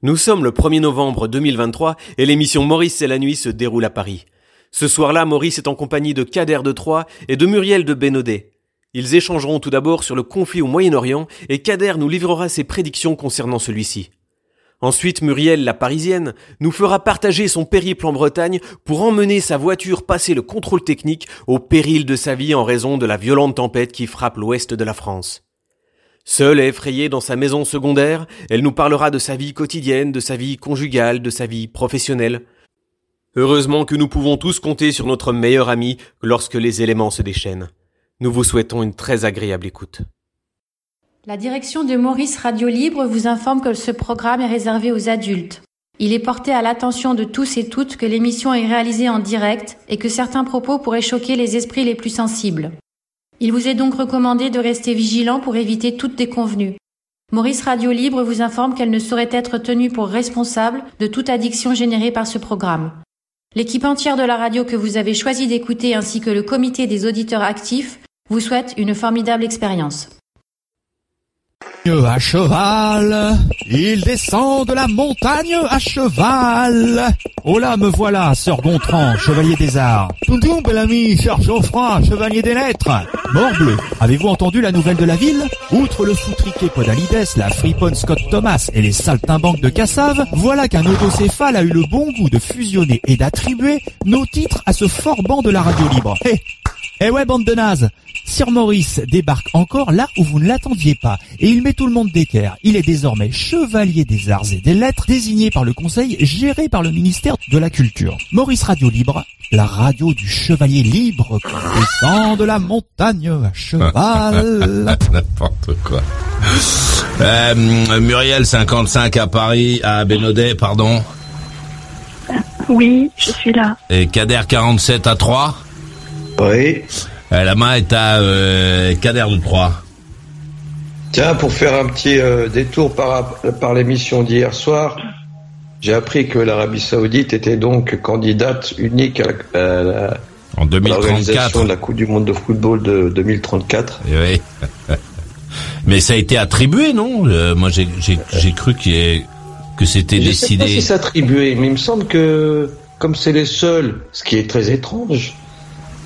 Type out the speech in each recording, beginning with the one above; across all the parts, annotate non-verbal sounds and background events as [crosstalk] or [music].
Nous sommes le 1er novembre 2023 et l'émission Maurice et la nuit se déroule à Paris. Ce soir-là, Maurice est en compagnie de Kader de Troyes et de Muriel de Bénodet. Ils échangeront tout d'abord sur le conflit au Moyen-Orient et Kader nous livrera ses prédictions concernant celui-ci. Ensuite, Muriel, la parisienne, nous fera partager son périple en Bretagne pour emmener sa voiture passer le contrôle technique au péril de sa vie en raison de la violente tempête qui frappe l'ouest de la France. Seule et effrayée dans sa maison secondaire, elle nous parlera de sa vie quotidienne, de sa vie conjugale, de sa vie professionnelle. Heureusement que nous pouvons tous compter sur notre meilleur ami lorsque les éléments se déchaînent. Nous vous souhaitons une très agréable écoute. La direction de Maurice Radio Libre vous informe que ce programme est réservé aux adultes. Il est porté à l'attention de tous et toutes que l'émission est réalisée en direct et que certains propos pourraient choquer les esprits les plus sensibles. Il vous est donc recommandé de rester vigilant pour éviter toute déconvenue. Maurice Radio Libre vous informe qu'elle ne saurait être tenue pour responsable de toute addiction générée par ce programme. L'équipe entière de la radio que vous avez choisi d'écouter ainsi que le comité des auditeurs actifs vous souhaite une formidable expérience à cheval, il descend de la montagne à cheval. Oh là, me voilà, sœur Gontran, chevalier des arts. Tonton, bel ami, cher Geoffroy, chevalier des lettres. Morbleu, avez-vous entendu la nouvelle de la ville? Outre le foutriqué Podalides, la fripone Scott Thomas et les saltimbanques de Cassave, voilà qu'un odocéphale a eu le bon goût de fusionner et d'attribuer nos titres à ce fort banc de la radio libre. Eh, eh ouais, bande de nazes Sir Maurice débarque encore là où vous ne l'attendiez pas et il met tout le monde d'équerre. Il est désormais chevalier des arts et des lettres désigné par le conseil géré par le ministère de la culture. Maurice Radio Libre, la radio du chevalier libre qui descend de la montagne à cheval. [laughs] N'importe quoi. Euh, Muriel 55 à Paris, à Bénodet, pardon. Oui, je suis là. Et Kader 47 à 3 Oui. Euh, la main est à euh, Kader de Troyes. Tiens, pour faire un petit euh, détour par, par l'émission d'hier soir, j'ai appris que l'Arabie Saoudite était donc candidate unique à la, en 2034 de la Coupe du Monde de football de 2034. Oui. [laughs] Mais ça a été attribué, non? Euh, Moi, j'ai cru qu que c'était décidé. Je sais pas si c'est attribué, mais il me semble que comme c'est les seuls, ce qui est très étrange,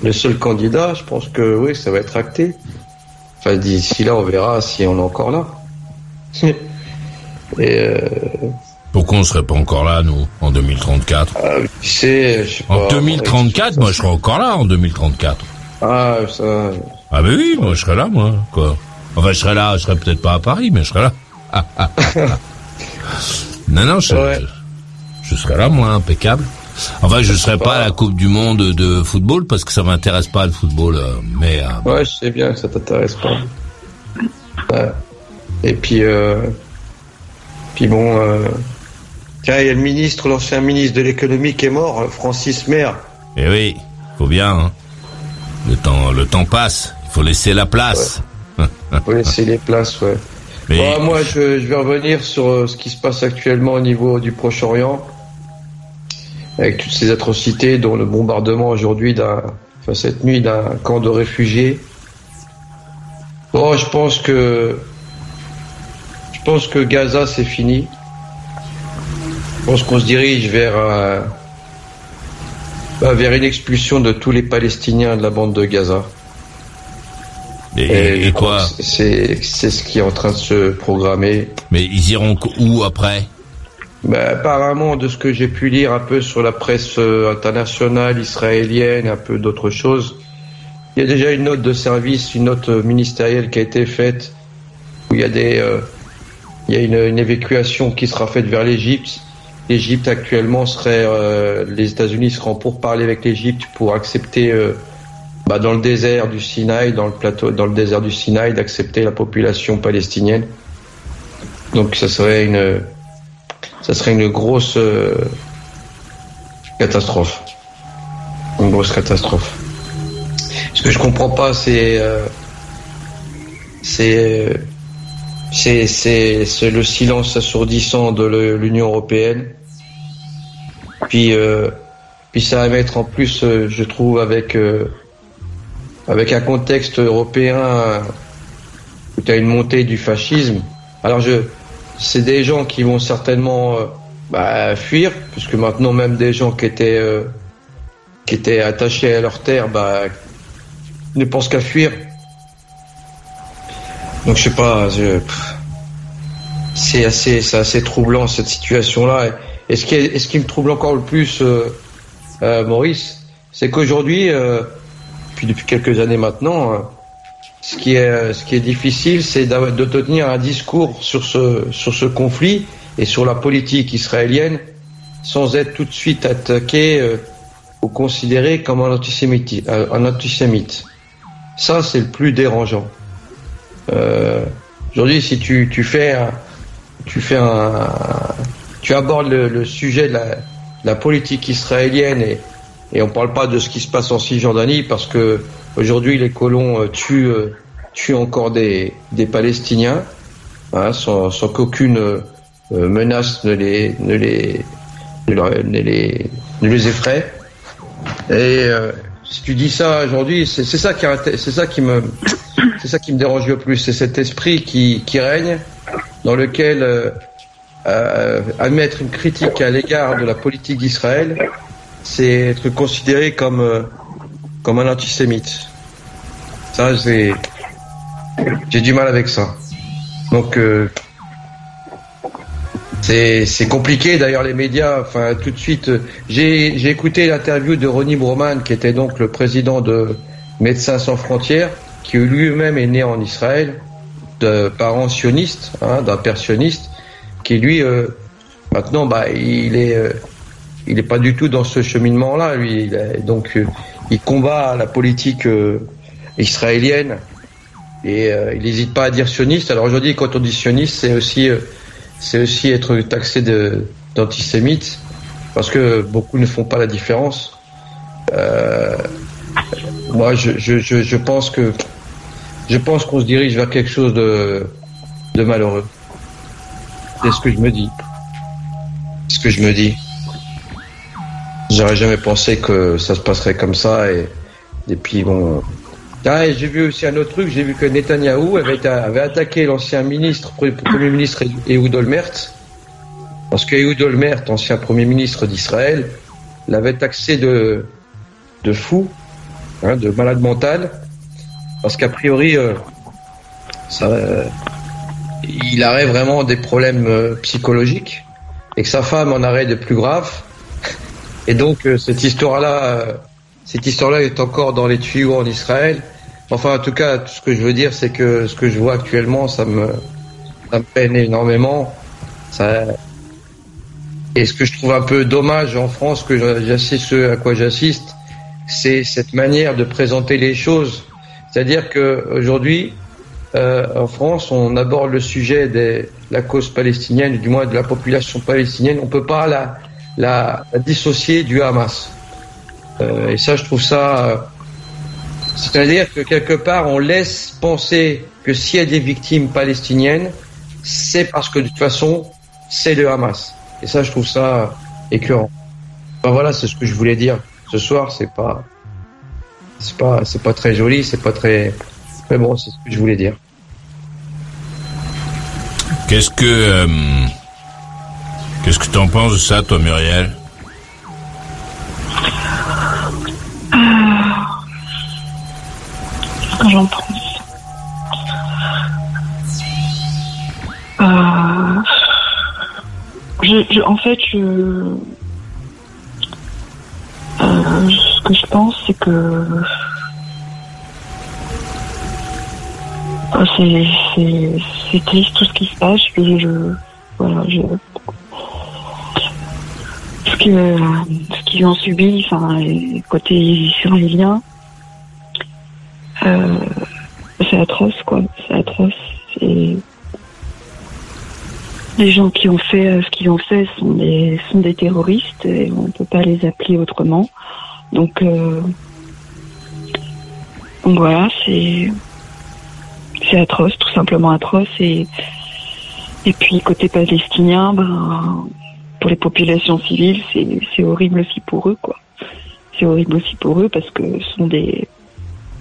le seul candidat, je pense que oui, ça va être acté. Enfin, d'ici là, on verra si on est encore là. Et euh... Pourquoi on serait pas encore là, nous, en 2034 ah, sais, je sais En 2034, moi, je serai encore là, en 2034. Ah, ça... Ah ben oui, moi, je serai là, moi, quoi. Enfin, je serai là, je serai peut-être pas à Paris, mais je serai là. [laughs] non, non, je, je serai là, moi, impeccable. Enfin, je serai pas à la Coupe du Monde de football parce que ça m'intéresse pas le football, euh, mais. Euh, ouais, je sais bien que ça t'intéresse pas. Ouais. Et puis, euh... puis bon, euh... tiens, il y a le ministre, l'ancien ministre de l'économie qui est mort, Francis Maire. Eh oui, faut bien. Hein. Le temps, le temps passe. Il faut laisser la place. Ouais. faut laisser les places, ouais. [laughs] Mais... Bon, moi, je, je vais revenir sur ce qui se passe actuellement au niveau du Proche-Orient avec toutes ces atrocités, dont le bombardement aujourd'hui d'un, enfin cette nuit d'un camp de réfugiés. Bon, je pense que, je pense que Gaza c'est fini. Je pense qu'on se dirige vers bah, vers une expulsion de tous les Palestiniens de la bande de Gaza. Et, et quoi C'est c'est ce qui est en train de se programmer. Mais ils iront où après? Bah, apparemment, de ce que j'ai pu lire un peu sur la presse euh, internationale israélienne, un peu d'autres choses, il y a déjà une note de service, une note euh, ministérielle qui a été faite, où il y a des, euh, il y a une, évacuation qui sera faite vers l'Égypte. L'Égypte actuellement serait, les États-Unis seront pour parler avec l'Égypte pour accepter, bah, dans le désert du Sinaï, dans le plateau, dans le désert du Sinaï, d'accepter la population palestinienne. Donc ça serait une ça serait une grosse euh, catastrophe. Une grosse catastrophe. Ce que je comprends pas, c'est euh, c'est c'est le silence assourdissant de l'Union européenne. Puis euh, puis ça va mettre en plus, euh, je trouve, avec euh, avec un contexte européen où tu as une montée du fascisme. Alors je c'est des gens qui vont certainement euh, bah, fuir, puisque maintenant même des gens qui étaient euh, qui étaient attachés à leur terre, bah, ne pensent qu'à fuir. Donc je sais pas, c'est assez, c'est assez troublant cette situation-là. Et ce qui, est, ce qui me trouble encore le plus, euh, euh, Maurice, c'est qu'aujourd'hui, euh, puis depuis quelques années maintenant, ce qui est, ce qui est difficile, c'est de tenir un discours sur ce, conflit et sur la politique israélienne sans être tout de suite attaqué ou considéré comme un antisémite. Un antisémite. Ça, c'est le plus dérangeant. Aujourd'hui, si tu fais un, tu abordes le, sujet de la, politique israélienne et, et on parle pas de ce qui se passe en Cisjordanie parce que aujourd'hui les colons euh, tuent, euh, tuent encore des, des Palestiniens hein, sans, sans qu'aucune euh, menace ne les, ne les, ne les, ne les effraie. Et si tu dis ça aujourd'hui, c'est ça qui c'est ça qui me c'est ça qui me dérange le plus, c'est cet esprit qui, qui règne dans lequel euh, admettre une critique à l'égard de la politique d'Israël, c'est être considéré comme euh, comme un antisémite. Ça, j'ai j'ai du mal avec ça. Donc euh, c'est c'est compliqué. D'ailleurs, les médias, enfin tout de suite, j'ai j'ai écouté l'interview de Ronnie Broman, qui était donc le président de Médecins sans frontières, qui lui-même est né en Israël, de parents sionistes, hein, d'un père sioniste qui lui euh, maintenant bah il est euh, il est pas du tout dans ce cheminement là lui donc euh, il combat la politique israélienne et il n'hésite pas à dire sioniste alors aujourd'hui quand on dit sioniste c'est aussi c'est aussi être taxé d'antisémite parce que beaucoup ne font pas la différence moi je, je, je, pense que je pense qu'on se dirige vers quelque chose de de malheureux c'est ce que je me dis. Ce que je me dis. J'aurais jamais pensé que ça se passerait comme ça et, et puis bon. Ah, j'ai vu aussi un autre truc, j'ai vu que Netanyahou avait, avait attaqué l'ancien ministre, premier ministre Ehud Olmert, parce que Ehud Olmert, ancien premier ministre d'Israël, l'avait taxé de, de fou, hein, de malade mental, parce qu'a priori, euh, ça, il aurait vraiment des problèmes euh, psychologiques et que sa femme en aurait de plus graves. Et donc euh, cette histoire-là, euh, cette histoire-là est encore dans les tuyaux en Israël. Enfin, en tout cas, tout ce que je veux dire, c'est que ce que je vois actuellement, ça me, ça me peine énormément. Ça... Et ce que je trouve un peu dommage en France, que j'assiste, ce à quoi j'assiste, c'est cette manière de présenter les choses. C'est-à-dire que aujourd'hui, euh, en France, on aborde le sujet de la cause palestinienne, du moins de la population palestinienne, on peut pas la, la, dissocier du Hamas. Euh, et ça, je trouve ça, euh, c'est-à-dire que quelque part, on laisse penser que s'il y a des victimes palestiniennes, c'est parce que de toute façon, c'est le Hamas. Et ça, je trouve ça écœurant. Enfin, voilà, c'est ce que je voulais dire ce soir. C'est pas, c'est pas, c'est pas très joli, c'est pas très, mais bon, c'est ce que je voulais dire. Qu'est-ce que euh, qu'est-ce que tu en penses de ça, toi, Muriel que j'en pense euh, je, En fait, je, euh, ce que je pense, c'est que c'est triste tout ce qui se passe. Je, je voilà, je, ce que ce qu'ils ont subi, enfin, côté israélien, euh, c'est atroce, quoi. C'est atroce. Les gens qui ont fait ce qu'ils ont fait sont des sont des terroristes et on peut pas les appeler autrement. Donc, euh, donc voilà, c'est c'est atroce, tout simplement atroce. Et, et puis côté palestinien, ben, pour les populations civiles, c'est horrible aussi pour eux, quoi. C'est horrible aussi pour eux parce que ce sont des,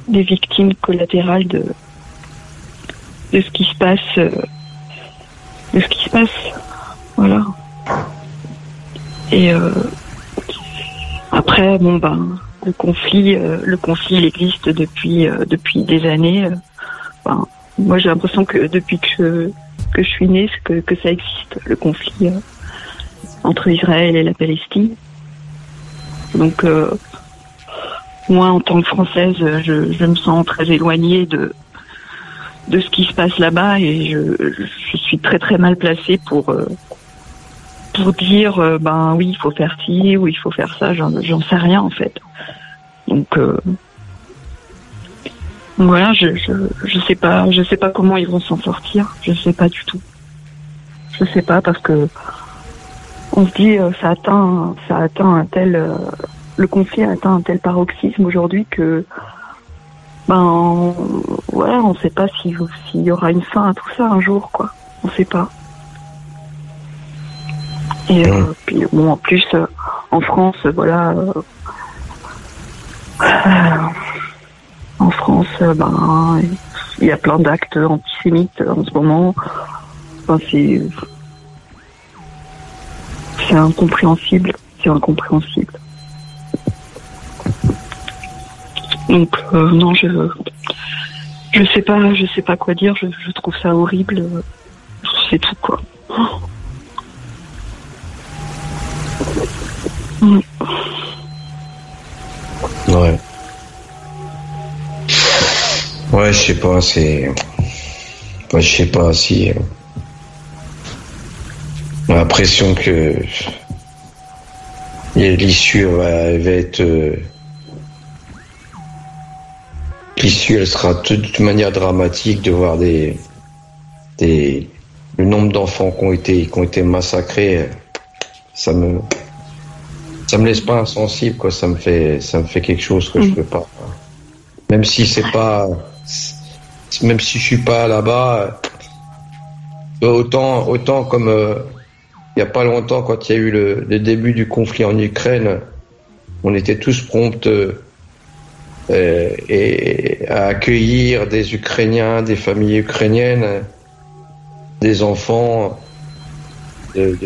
des victimes collatérales de, de ce qui se passe euh, de ce qui se passe. Voilà. Et euh, après, bon ben, le conflit, euh, le conflit, il existe depuis depuis des années. Ben, moi, j'ai l'impression que depuis que je, que je suis née, que, que ça existe, le conflit entre Israël et la Palestine. Donc, moi, en tant que Française, je, je me sens très éloignée de de ce qui se passe là-bas et je, je, suis très très mal placée pour pour dire euh, ben oui il faut faire ci ou il faut faire ça. J'en sais rien en fait. Donc euh, voilà je, je je sais pas je sais pas comment ils vont s'en sortir. Je sais pas du tout. Je sais pas parce que on se dit euh, ça atteint ça atteint un tel le conflit a atteint un tel paroxysme aujourd'hui que ben ouais on sait pas s'il y aura une fin à tout ça un jour quoi on sait pas et euh, puis bon, en plus, euh, en France, voilà. Euh, en France, ben, il y a plein d'actes antisémites en ce moment. Enfin, c'est c'est incompréhensible, c'est incompréhensible. Donc non, je je sais pas, je sais pas quoi dire. Je, trouve ça horrible. C'est tout quoi. Ouais. Ouais, je sais pas, c'est. je sais pas si. Euh, on a l'impression que. L'issue va, être. Euh, l'issue, elle sera de toute manière dramatique de voir des. des le nombre d'enfants qui ont été, qui ont été massacrés. Ça me ça me laisse pas insensible quoi ça me fait ça me fait quelque chose que je mm. peux pas même si c'est pas même si je suis pas là-bas euh, autant autant comme euh, il y a pas longtemps quand il y a eu le, début du conflit en Ukraine on était tous prompts euh, et à accueillir des Ukrainiens des familles ukrainiennes des enfants de,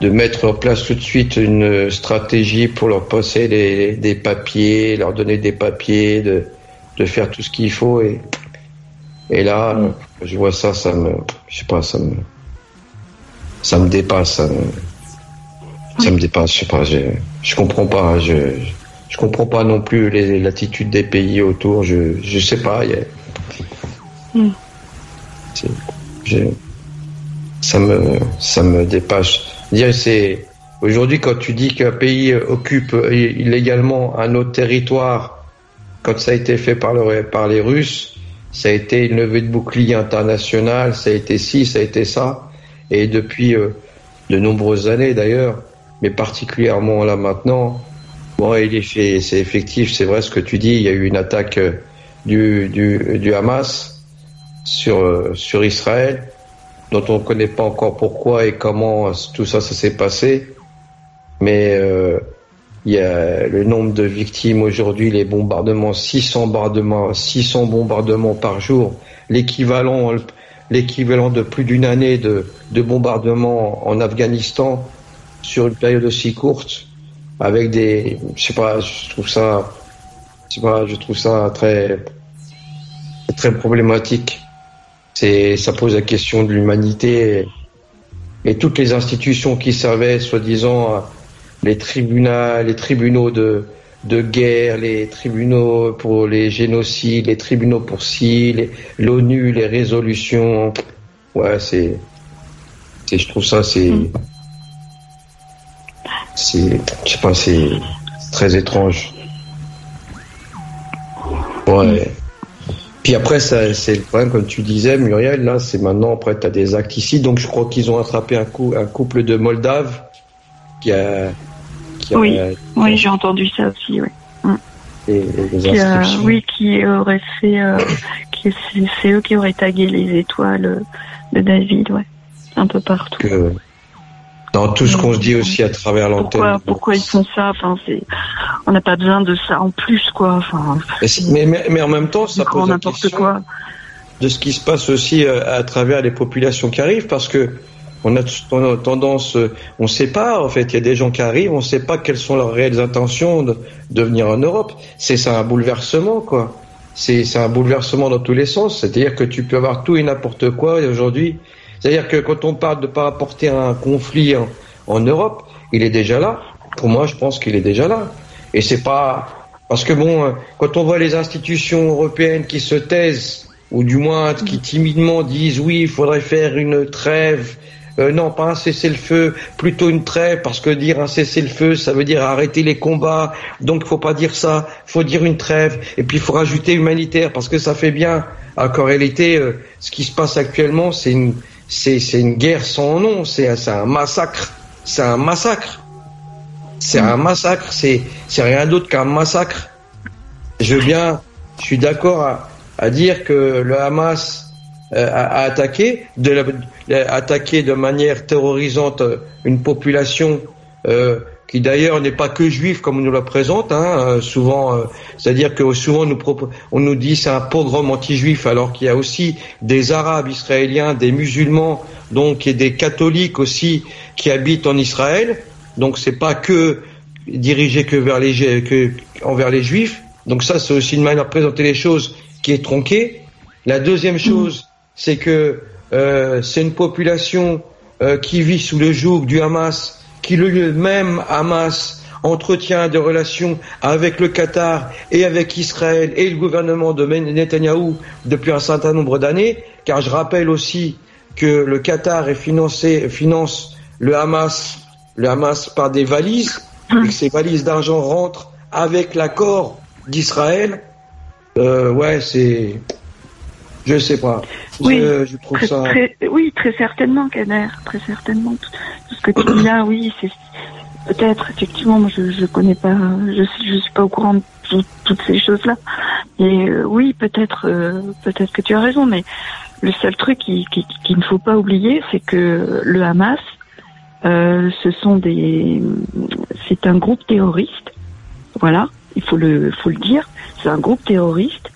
de mettre en place tout de suite une stratégie pour leur passer des papiers, leur donner des papiers, de, de faire tout ce qu'il faut. Et, et là, mm. je vois ça, ça me, je sais pas, ça me, ça me dépasse. Ça me, dépasse. Je sais pas, je, je comprends pas. Je, je comprends pas non plus l'attitude des pays autour. Je, je sais pas. A, mm. je, ça me, ça me dépasse c'est aujourd'hui quand tu dis qu'un pays occupe illégalement un autre territoire, quand ça a été fait par, par les Russes, ça a été une levée de bouclier international, ça a été ci, ça a été ça, et depuis euh, de nombreuses années d'ailleurs, mais particulièrement là maintenant, bon, il est fait, c'est effectif, c'est vrai ce que tu dis, il y a eu une attaque euh, du, du, Hamas sur, euh, sur Israël dont on ne connaît pas encore pourquoi et comment tout ça, ça s'est passé. Mais il y a le nombre de victimes aujourd'hui, les bombardements, 600 bombardements, 600 bombardements par jour, l'équivalent, l'équivalent de plus d'une année de, de bombardements en Afghanistan sur une période aussi courte, avec des, je sais pas, je trouve ça, je pas, je trouve ça très, problématique. Ça pose la question de l'humanité et, toutes les institutions qui servaient, soi-disant, les tribunaux, les tribunaux de, de guerre, les tribunaux pour les génocides, les tribunaux pour ci, l'ONU, les résolutions. Ouais, c'est, c'est, je trouve ça, c'est, mm. c'est, je sais pas, c'est très étrange. Ouais. Puis après, c'est le problème, comme tu disais, Muriel, là, c'est maintenant, après, tu as des actes ici. Donc, je crois qu'ils ont attrapé un, coup, un couple de Moldaves qui a. Qui oui, oui j'ai entendu ça aussi, oui. Mm. Et, oui, qui aurait fait. Euh, c'est eux qui auraient tagué les étoiles de David, ouais. Un peu partout dans tout ce qu'on se dit aussi à travers l'antenne. Pourquoi, pourquoi ils font ça? Enfin, on n'a pas besoin de ça en plus, quoi. Enfin, mais, mais, mais, en même temps, ça pose n'importe quoi. de ce qui se passe aussi à travers les populations qui arrivent, parce que on a tendance, on ne sait pas, en fait, il y a des gens qui arrivent, on ne sait pas quelles sont leurs réelles intentions de, de venir en Europe. C'est un bouleversement, quoi. C'est un bouleversement dans tous les sens. C'est-à-dire que tu peux avoir tout et n'importe quoi aujourd'hui. C'est-à-dire que quand on parle de pas apporter un conflit en, en Europe, il est déjà là. Pour moi, je pense qu'il est déjà là. Et c'est pas parce que bon, quand on voit les institutions européennes qui se taisent ou du moins qui timidement disent oui, il faudrait faire une trêve euh, non, pas un cessez-le-feu, plutôt une trêve, parce que dire un cessez-le-feu, ça veut dire arrêter les combats. Donc, faut pas dire ça. Faut dire une trêve. Et puis, il faut rajouter humanitaire, parce que ça fait bien. Alors qu'en réalité, euh, ce qui se passe actuellement, c'est une, c'est, une guerre sans nom. C'est, un massacre. C'est un massacre. C'est un massacre. C'est, c'est rien d'autre qu'un massacre. Je veux bien, je suis d'accord à dire que le Hamas euh, à, attaquer, de attaquer de manière terrorisante une population euh, qui d'ailleurs n'est pas que juive comme on nous la présente, hein, euh, souvent, c'est-à-dire que souvent nous on nous dit c'est un pogrom anti-juif, alors qu'il y a aussi des Arabes israéliens, des musulmans, donc et des catholiques aussi qui habitent en Israël. Donc c'est pas que dirigé que vers les que envers les juifs. Donc ça c'est aussi une manière de présenter les choses qui est tronquée. La deuxième chose, c'est que euh, c'est une population euh, qui vit sous le joug du Hamas, qui le même Hamas entretient des relations avec le Qatar et avec Israël et le gouvernement de Netanyahou depuis un certain nombre d'années, car je rappelle aussi que le Qatar finance le Hamas, le Hamas par des valises, et que ces valises d'argent rentrent avec l'accord d'Israël. Euh, ouais, c'est je sais pas. Oui, je, trouve très, ça... oui, très certainement, Kader, très certainement. Tout, ce que tu dis là, oui, c'est peut-être effectivement. Moi, je je connais pas, je je suis pas au courant de toutes ces choses-là. Et euh, oui, peut-être, euh, peut-être que tu as raison, mais le seul truc qu'il qui, qui, ne faut pas oublier, c'est que le Hamas, euh, ce sont des, c'est un groupe terroriste. Voilà, il faut le, faut le dire. C'est un groupe terroriste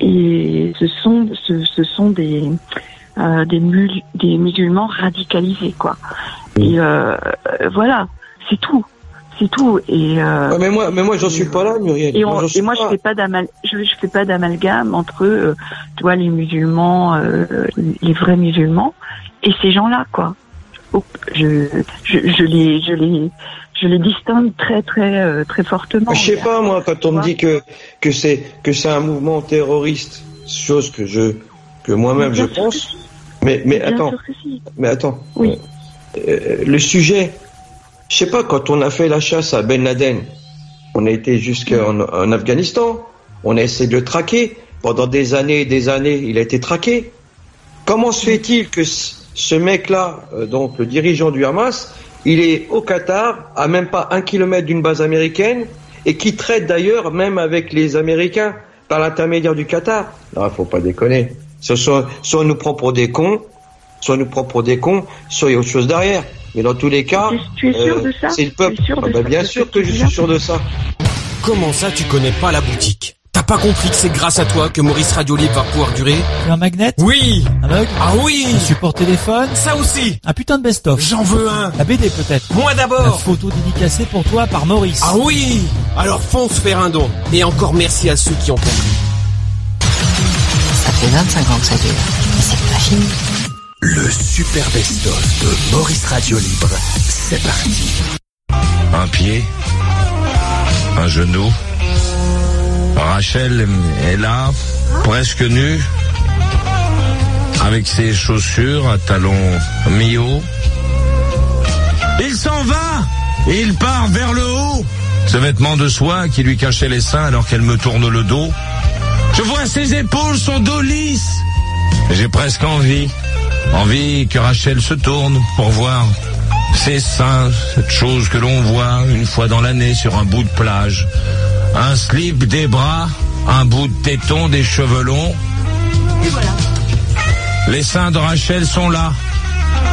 et ce sont ce, ce sont des euh, des, des musulmans radicalisés quoi. Et euh, voilà, c'est tout. C'est tout. Et euh, mais moi, mais moi, j'en suis pas là, Muriel. Et, moi, et moi je fais pas je, je, fais pas d'amalgame entre, euh, toi, les musulmans, euh, les vrais musulmans, et ces gens-là, quoi. Je, je, je les, je les, je les distingue très très euh, très fortement. Je sais pas moi quand on me dit que que c'est que c'est un mouvement terroriste, chose que je que moi-même je pense. Mais mais attends, mais attends. Oui. Euh, le sujet, je sais pas quand on a fait la chasse à Ben Laden, on a été jusqu'en en Afghanistan, on a essayé de le traquer pendant des années et des années, il a été traqué. Comment se fait-il que ce mec-là, euh, donc le dirigeant du Hamas, il est au Qatar, à même pas un kilomètre d'une base américaine, et qui traite d'ailleurs même avec les Américains par l'intermédiaire du Qatar. Non, faut pas déconner. Soit, soit on nous prend pour des cons, soit on nous prend pour des cons, soit il y a autre chose derrière. Mais dans tous les cas, tu es sûr de ça c'est le peuple. Ah bah, bien sûr que je suis sûr de ça. Comment ça, tu connais pas la boutique? Pas compris que c'est grâce à toi que Maurice Radio Libre va pouvoir durer. Tu un magnet Oui. Un mug Ah oui. Un support téléphone? Ça aussi. Un putain de best-of? J'en veux un. La BD peut-être. Moi d'abord. La photo dédicacée pour toi par Maurice. Ah oui. Alors fonce faire un don. Et encore merci à ceux qui ont compris. Ça fait 25 ans que ça dure, mais c'est pas fini. Le super best-of de Maurice Radio Libre, c'est parti. Un pied, un genou, Rachel est là, presque nue, avec ses chaussures à talons mi-haut. Il s'en va Il part vers le haut Ce vêtement de soie qui lui cachait les seins alors qu'elle me tourne le dos. Je vois ses épaules, son dos lisse. J'ai presque envie, envie que Rachel se tourne pour voir ses seins, cette chose que l'on voit une fois dans l'année sur un bout de plage. Un slip, des bras, un bout de téton, des cheveux longs. Et voilà. Les seins de Rachel sont là.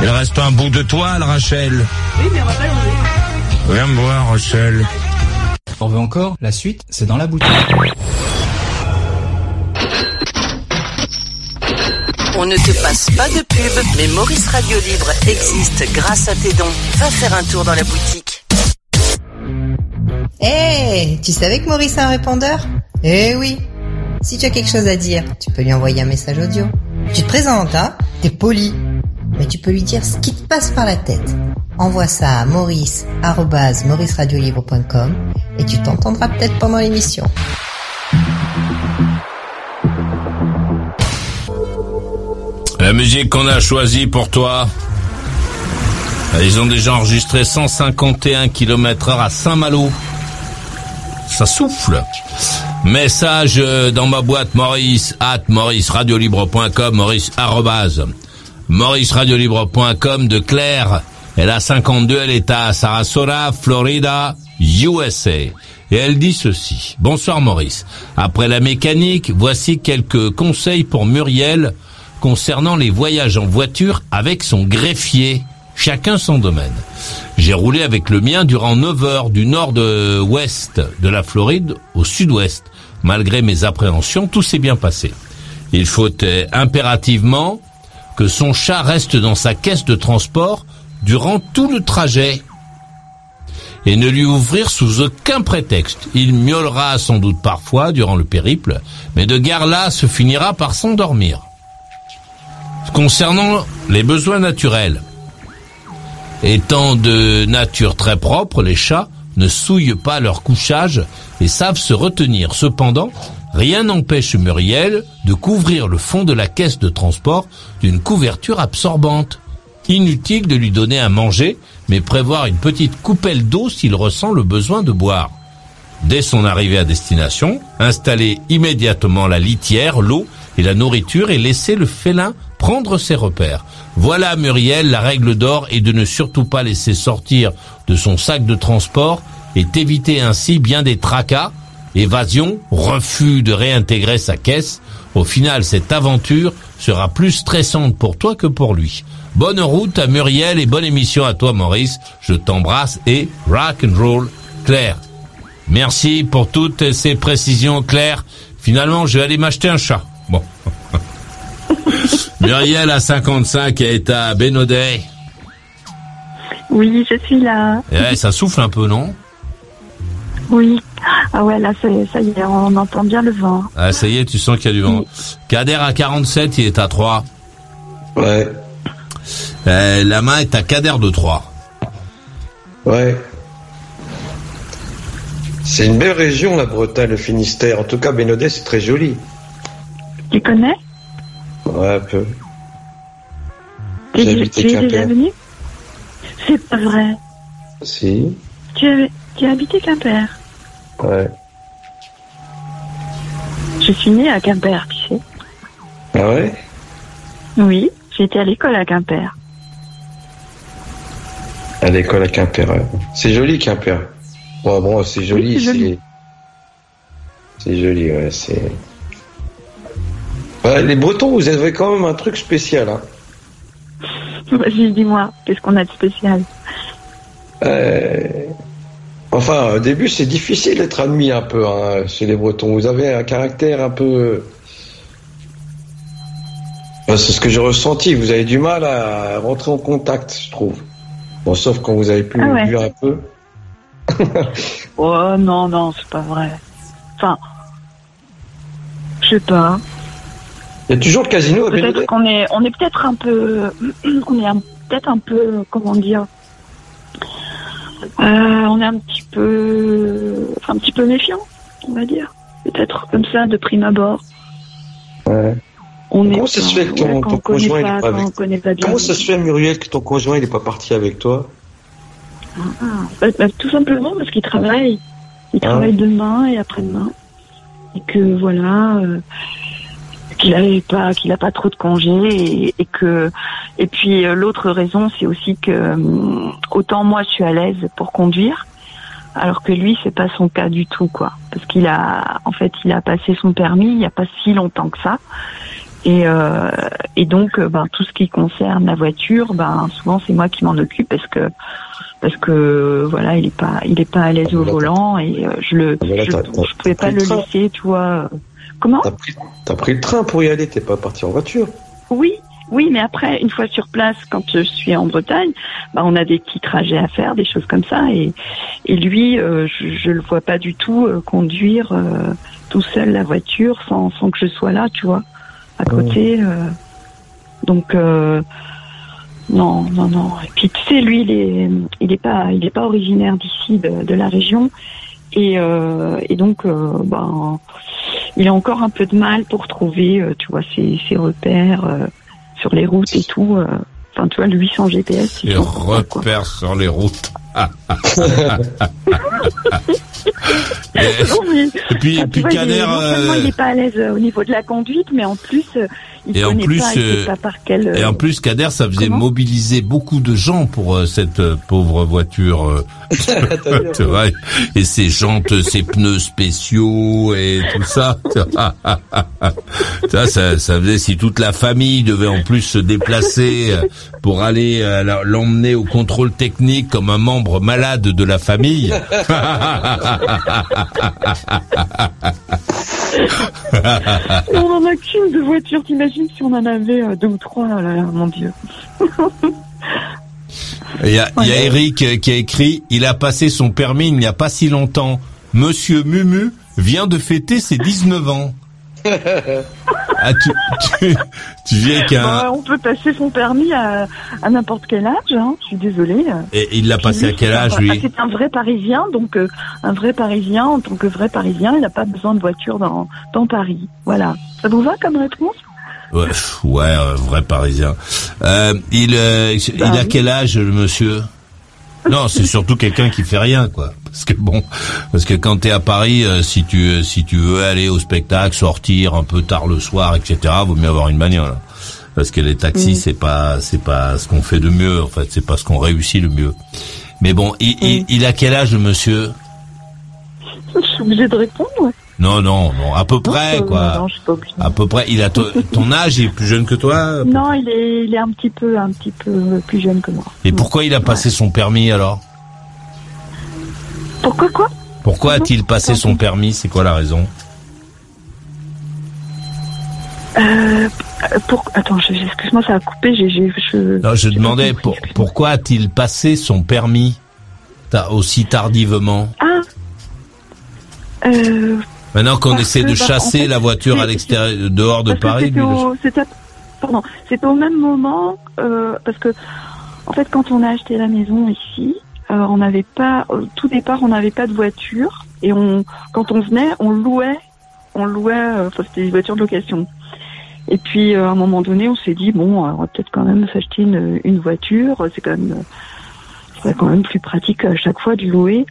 Il reste un bout de toile, Rachel. Oui, mais on va pas l'enlever. Viens me voir, Rachel. On veut encore La suite, c'est dans la boutique. On ne te passe pas de pub, mais Maurice Radio Libre existe grâce à tes dons. Va faire un tour dans la boutique. Hé, tu savais que Maurice a un répondeur? Eh oui. Si tu as quelque chose à dire, tu peux lui envoyer un message audio. Tu te présentes, hein? T'es poli. Mais tu peux lui dire ce qui te passe par la tête. Envoie ça à maurice, mauriceradiolibre.com et tu t'entendras peut-être pendant l'émission. La musique qu'on a choisie pour toi. Ils ont déjà enregistré 151 km heure à Saint-Malo. Ça souffle. Message euh, dans ma boîte maurice at mauriceradiolibre.com maurice arrobase mauriceradiolibre.com de Claire. Elle a 52, elle est à Sarasota, Florida, USA. Et elle dit ceci. Bonsoir Maurice. Après la mécanique, voici quelques conseils pour Muriel concernant les voyages en voiture avec son greffier. Chacun son domaine. J'ai roulé avec le mien durant 9 heures du nord de la Floride au sud-ouest. Malgré mes appréhensions, tout s'est bien passé. Il faut impérativement que son chat reste dans sa caisse de transport durant tout le trajet et ne lui ouvrir sous aucun prétexte. Il miaulera sans doute parfois durant le périple, mais de guerre là se finira par s'endormir. Concernant les besoins naturels, étant de nature très propre, les chats ne souillent pas leur couchage et savent se retenir. Cependant, rien n'empêche Muriel de couvrir le fond de la caisse de transport d'une couverture absorbante. Inutile de lui donner à manger, mais prévoir une petite coupelle d'eau s'il ressent le besoin de boire. Dès son arrivée à destination, installer immédiatement la litière, l'eau et la nourriture et laisser le félin prendre ses repères. Voilà Muriel, la règle d'or est de ne surtout pas laisser sortir de son sac de transport et éviter ainsi bien des tracas, évasion, refus de réintégrer sa caisse. Au final, cette aventure sera plus stressante pour toi que pour lui. Bonne route à Muriel et bonne émission à toi Maurice. Je t'embrasse et rock and roll Claire. Merci pour toutes ces précisions Claire. Finalement, je vais aller m'acheter un chat. Bon. Muriel à 55 est à Bénodet. Oui, je suis là. Eh, ça souffle un peu, non? Oui. Ah ouais, là, ça y est, on entend bien le vent. Ah, ça y est, tu sens qu'il y a du vent. Kader à 47, il est à 3. Ouais. Eh, la main est à Kader de 3. Ouais. C'est une belle région, la Bretagne, le Finistère. En tout cas, Bénodet, c'est très joli. Tu connais? Ouais, un peu. Tu J'ai es habité Quimper. venu? C'est pas vrai. Si. Tu as, tu as habité Quimper? Ouais. Je suis née à Quimper, tu sais. Ah ouais? Oui, j'étais à l'école à Quimper. À l'école à Quimper. ouais. C'est joli, Quimper. Bon, bon, c'est joli. Oui, c'est joli. c'est joli, ouais. C'est. Ouais, les Bretons, vous avez quand même un truc spécial. Hein. Vas-y, dis-moi, qu'est-ce qu'on a de spécial? Euh, Enfin, au début, c'est difficile d'être admis un peu hein, chez les Bretons. Vous avez un caractère un peu. Enfin, c'est ce que j'ai ressenti. Vous avez du mal à rentrer en contact, je trouve. Bon, sauf quand vous avez pu Ah ouais. un peu. [laughs] Oh non, non, c'est pas vrai. Enfin, je sais pas. Il y a toujours le casino à Peut-être qu'on est, on est peut-être un peu, [clears throat] on est peut-être un peu, comment dire, euh, on est un petit peu, enfin, un petit peu méfiant, on va dire. Peut-être comme ça, de prime abord. Ouais. On Comment est, ça se fait que ton, ton on connaît conjoint il pas, avec pas. Comment ça se fait, Muriel, que ton conjoint il est pas parti avec toi Ah, bah, bah, tout simplement parce qu'il travaille. Il Ah. travaille demain et après-demain. Et que voilà, euh, qu'il avait pas, qu'il a pas trop de congés et, et que, et puis euh, l'autre raison, c'est aussi que hum, autant moi je suis à l'aise pour conduire, alors que lui c'est pas son cas du tout quoi, parce qu'il a, en fait, il a passé son permis il y a pas si longtemps que ça. Et, euh, et donc, euh, ben, tout ce qui concerne la voiture, ben, souvent c'est moi qui m'en occupe parce que parce que voilà, il est pas il est pas à l'aise au volant et euh, je le je, pouvais pas le laisser, tu vois. Comment T'as pris, t'as pris le train pour y aller, t'es pas parti en voiture. Oui, oui, mais après, une fois sur place, quand je suis en Bretagne, bah, on a des petits trajets à faire, des choses comme ça. Et, et lui, euh, je, je le vois pas du tout euh, conduire euh, tout seul la voiture sans, sans que je sois là, tu vois, à côté. euh. donc non, non, non. Et puis tu sais, lui, il est, il est pas, il est pas originaire d'ici, de, de la région. Et, euh, et donc, euh, ben, il a encore un peu de mal pour trouver, euh, tu vois, ses, ses repères euh, sur les routes et tout. euh. Enfin, tu vois, lui sans GPS. Les repères sur les routes. [laughs] et, Non, mais- et puis, Ah, puis vois, il est- Kader, euh, il n'est pas à l'aise euh, au niveau de la conduite, mais en plus, euh, il Et en plus, pas, euh, pas par quel. et euh, en plus, Kader, ça faisait comment mobiliser beaucoup de gens pour euh, cette euh, pauvre voiture. euh, [laughs] tu [laughs] vois, et ses jantes, ses pneus spéciaux et tout ça. [laughs] ça, ça, ça faisait si toute la famille devait en plus se déplacer euh, pour aller euh, l'emmener au contrôle technique comme un membre malade de la famille. On en a qu'une de voiture, t'imagines si on en avait euh, deux ou trois, là mon Dieu. Il y a, il y a Eric euh, qui a écrit, il a passé son permis il n'y a pas si longtemps. Monsieur Mumu vient de fêter ses 19 ans. Ah, tu, tu, tu viens qu'un... Bah, on peut passer son permis à, à n'importe quel âge, hein, je suis désolée. Et il l'a passé à quel c'est un- âge, ah, lui C'est un vrai Parisien, donc euh, un vrai Parisien, en tant que vrai Parisien, il n'a pas besoin de voiture dans, dans Paris. Voilà. Ça vous va comme réponse? Ouais, ouais, vrai parisien. Euh, il, euh, il Bah a oui. quel âge, le monsieur? Non, c'est surtout quelqu'un qui fait rien, quoi. Parce que bon, parce que quand t'es à Paris, euh, si tu euh, si tu veux aller au spectacle, sortir un peu tard le soir, etc., vaut mieux avoir une bagnole. Parce que les taxis, Mm. c'est pas c'est pas ce qu'on fait de mieux. En fait, c'est pas ce qu'on réussit le mieux. Mais bon, il, il, il a quel âge, le monsieur? Je suis obligée de répondre, ouais. Non, non, non, à peu près, Euh, quoi. Non, je suis pas obligée. À peu près. Il a to- [laughs] ton âge, il est plus jeune que toi. Non, il est, il est un petit peu, un petit peu plus jeune que moi. Et pourquoi il a passé son permis alors? Pourquoi quoi Pourquoi a-t-il passé son permis C'est quoi la raison euh, pour... Attends, je- excuse-moi, ça a coupé. J'ai, je... Non, je demandais pour- pourquoi a-t-il passé son permis aussi tardivement Ah. Euh, Maintenant qu'on essaie de bah, en chasser fait, la voiture à c'est- l'extérieur, dehors de Paris. c'était le- au, pardon, c'était au même moment euh, parce que en fait, quand on a acheté la maison ici, euh, on n'avait pas, au tout départ, on n'avait pas de voiture et on, quand on venait, on louait, on louait, euh, c'était des voitures de location. Et puis euh, à un moment donné, on s'est dit bon, euh, on va peut-être quand même s'acheter une, voiture. C'est quand même, euh, c'est quand même plus pratique à chaque fois de louer.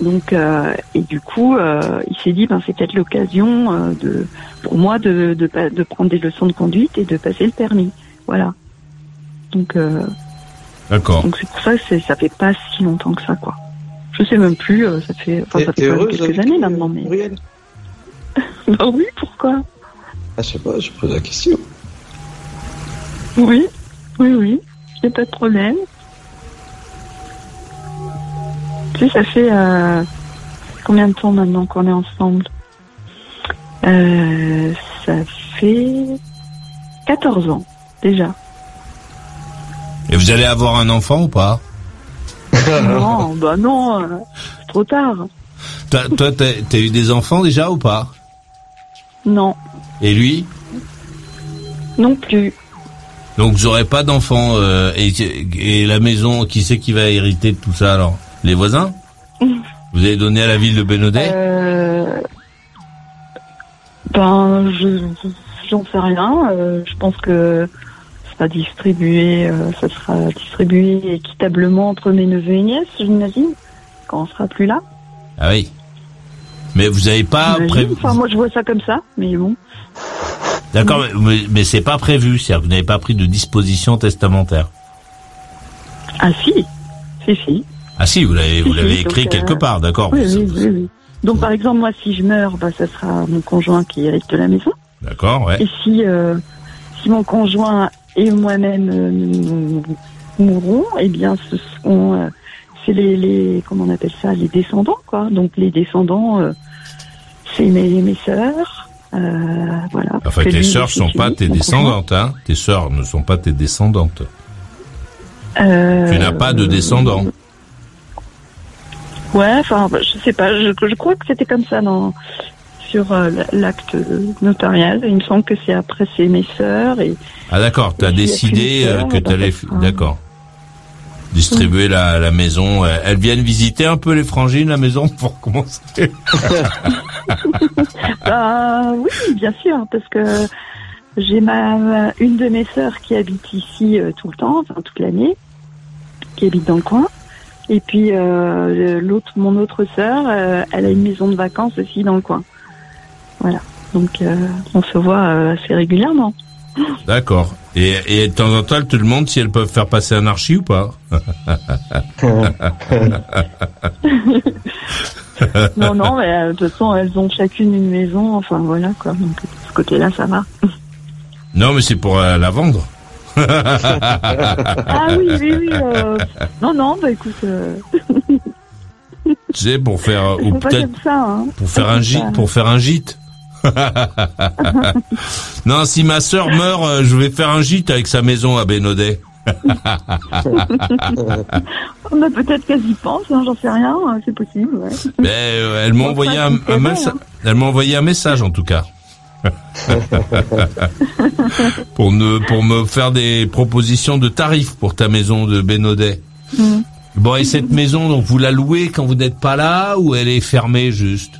Donc euh, et du coup, euh, il s'est dit ben c'est peut-être l'occasion euh, de pour moi de, de de prendre des leçons de conduite et de passer le permis. Voilà. Donc euh, D'accord. donc c'est pour ça que c'est- ça fait pas si longtemps que ça quoi. Je sais même plus. euh, ça fait enfin ça fait quelques avec années maintenant mais. Muriel [laughs] Bah oui pourquoi? Ah, je sais pas, je pose la question. Oui oui oui. Y a pas de problème. Tu sais ça fait euh, combien de temps maintenant qu'on est ensemble? Euh, Ça fait 14 ans déjà. Et vous allez avoir un enfant ou pas non, bah non, euh, c'est trop tard. Toi, toi, t'as t'as eu des enfants déjà ou pas Non, Et lui non plus. Donc vous aurez pas d'enfants euh, et, et la maison, qui c'est qui va hériter de tout ça alors Les voisins [laughs] Vous avez donné à la ville de Bénodet Euh, ben, je j'en sais rien. euh, je pense que sera distribué, euh, ça sera distribué équitablement entre mes neveux et nièces, j'imagine, quand on sera plus là. Ah oui. Mais vous avez pas prévu. Enfin, moi, je vois ça comme ça, mais bon. D'accord, mais, mais, mais c'est pas prévu, c'est-à-dire que vous n'avez pas pris de disposition testamentaire. Ah si, si, si. Ah si, vous l'avez vous Si, l'avez si, écrit donc, quelque euh, part, d'accord. Oui, oui, oui. Donc, par exemple, moi, si je meurs, bah, ça sera mon conjoint qui hérite de la maison. D'accord, ouais. Et si, euh, si mon conjoint et moi-même euh, nous mourrons, eh bien, ce seront, euh, c'est les, les, comment on appelle ça, les descendants, quoi. Donc, les descendants, euh, c'est mes, mes sœurs, voilà. Enfin, tes sœurs sont pas tes descendantes, hein. Tes sœurs ne sont pas tes descendantes. Tu n'as pas de descendants. Ouais, enfin, je sais pas. Je, je crois que c'était comme ça dans sur euh, l'acte notarial. Il me semble que c'est après c'est mes sœurs et Ah d'accord, t'as décidé euh, que t'allais, ça- d'accord, distribuer la, la maison. Euh, Elles viennent visiter un peu les frangines la maison pour commencer. [laughs] Bah oui, bien sûr, parce que j'ai ma une de mes sœurs qui habite ici euh, tout le temps, enfin toute l'année, qui habite dans le coin. Et puis euh, l'autre, mon autre sœur, euh, elle a une maison de vacances aussi dans le coin. Voilà. Donc euh, on se voit euh, assez régulièrement. D'accord. Et, et de temps en temps, elles te demandent si elles peuvent faire passer un archi ou pas. [laughs] non, non, mais euh, de toute façon, elles ont chacune une maison. Enfin voilà quoi. Donc de ce côté-là, ça va. [laughs] Non, mais c'est pour euh, la vendre. Ah oui, oui, oui. euh, Non, non, bah écoute. Tu sais, pour faire ou peut-être. Hein. pour faire un gîte, pour faire un gîte. [laughs] non, si ma sœur meurt, euh, je vais faire un gîte avec sa maison à Bénodet. [laughs] On a peut-être qu'elles y pensent, hein, j'en sais rien, hein, c'est possible. Ouais. Mais euh, elle m'a Bon, envoyé ça, un, c'est un vrai, messa- hein. elle m'a envoyé un message en tout cas. [laughs] pour ne pour me faire des propositions de tarifs pour ta maison de Bénodet. Mm. Bon et cette maison donc vous la louez quand vous n'êtes pas là ou elle est fermée juste?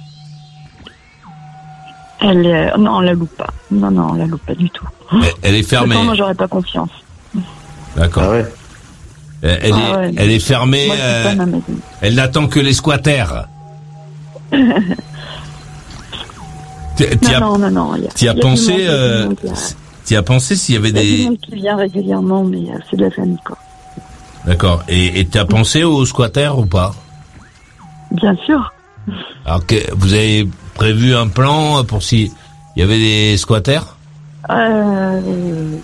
Elle, euh, non, on la loupe pas. Non, non, on la loupe pas du tout. elle, elle est fermée. Pourtant, moi, j'aurais pas confiance. D'accord. Ah ouais. Elle, elle Ah est ouais, elle est fermée. Moi, c'est euh, pas ma maison. elle n'attend que les squatters. [laughs] T'y t'y as, Non, non, non, y a- as pensé euh, t'y as pensé s'il y avait Il y a du des monde qui vient régulièrement, mais euh, c'est de la famille, quoi. D'accord. Et et t'as pensé aux squatters ou pas? Bien sûr. Alors que vous avez prévu un plan pour si il y avait des squatters? Euh,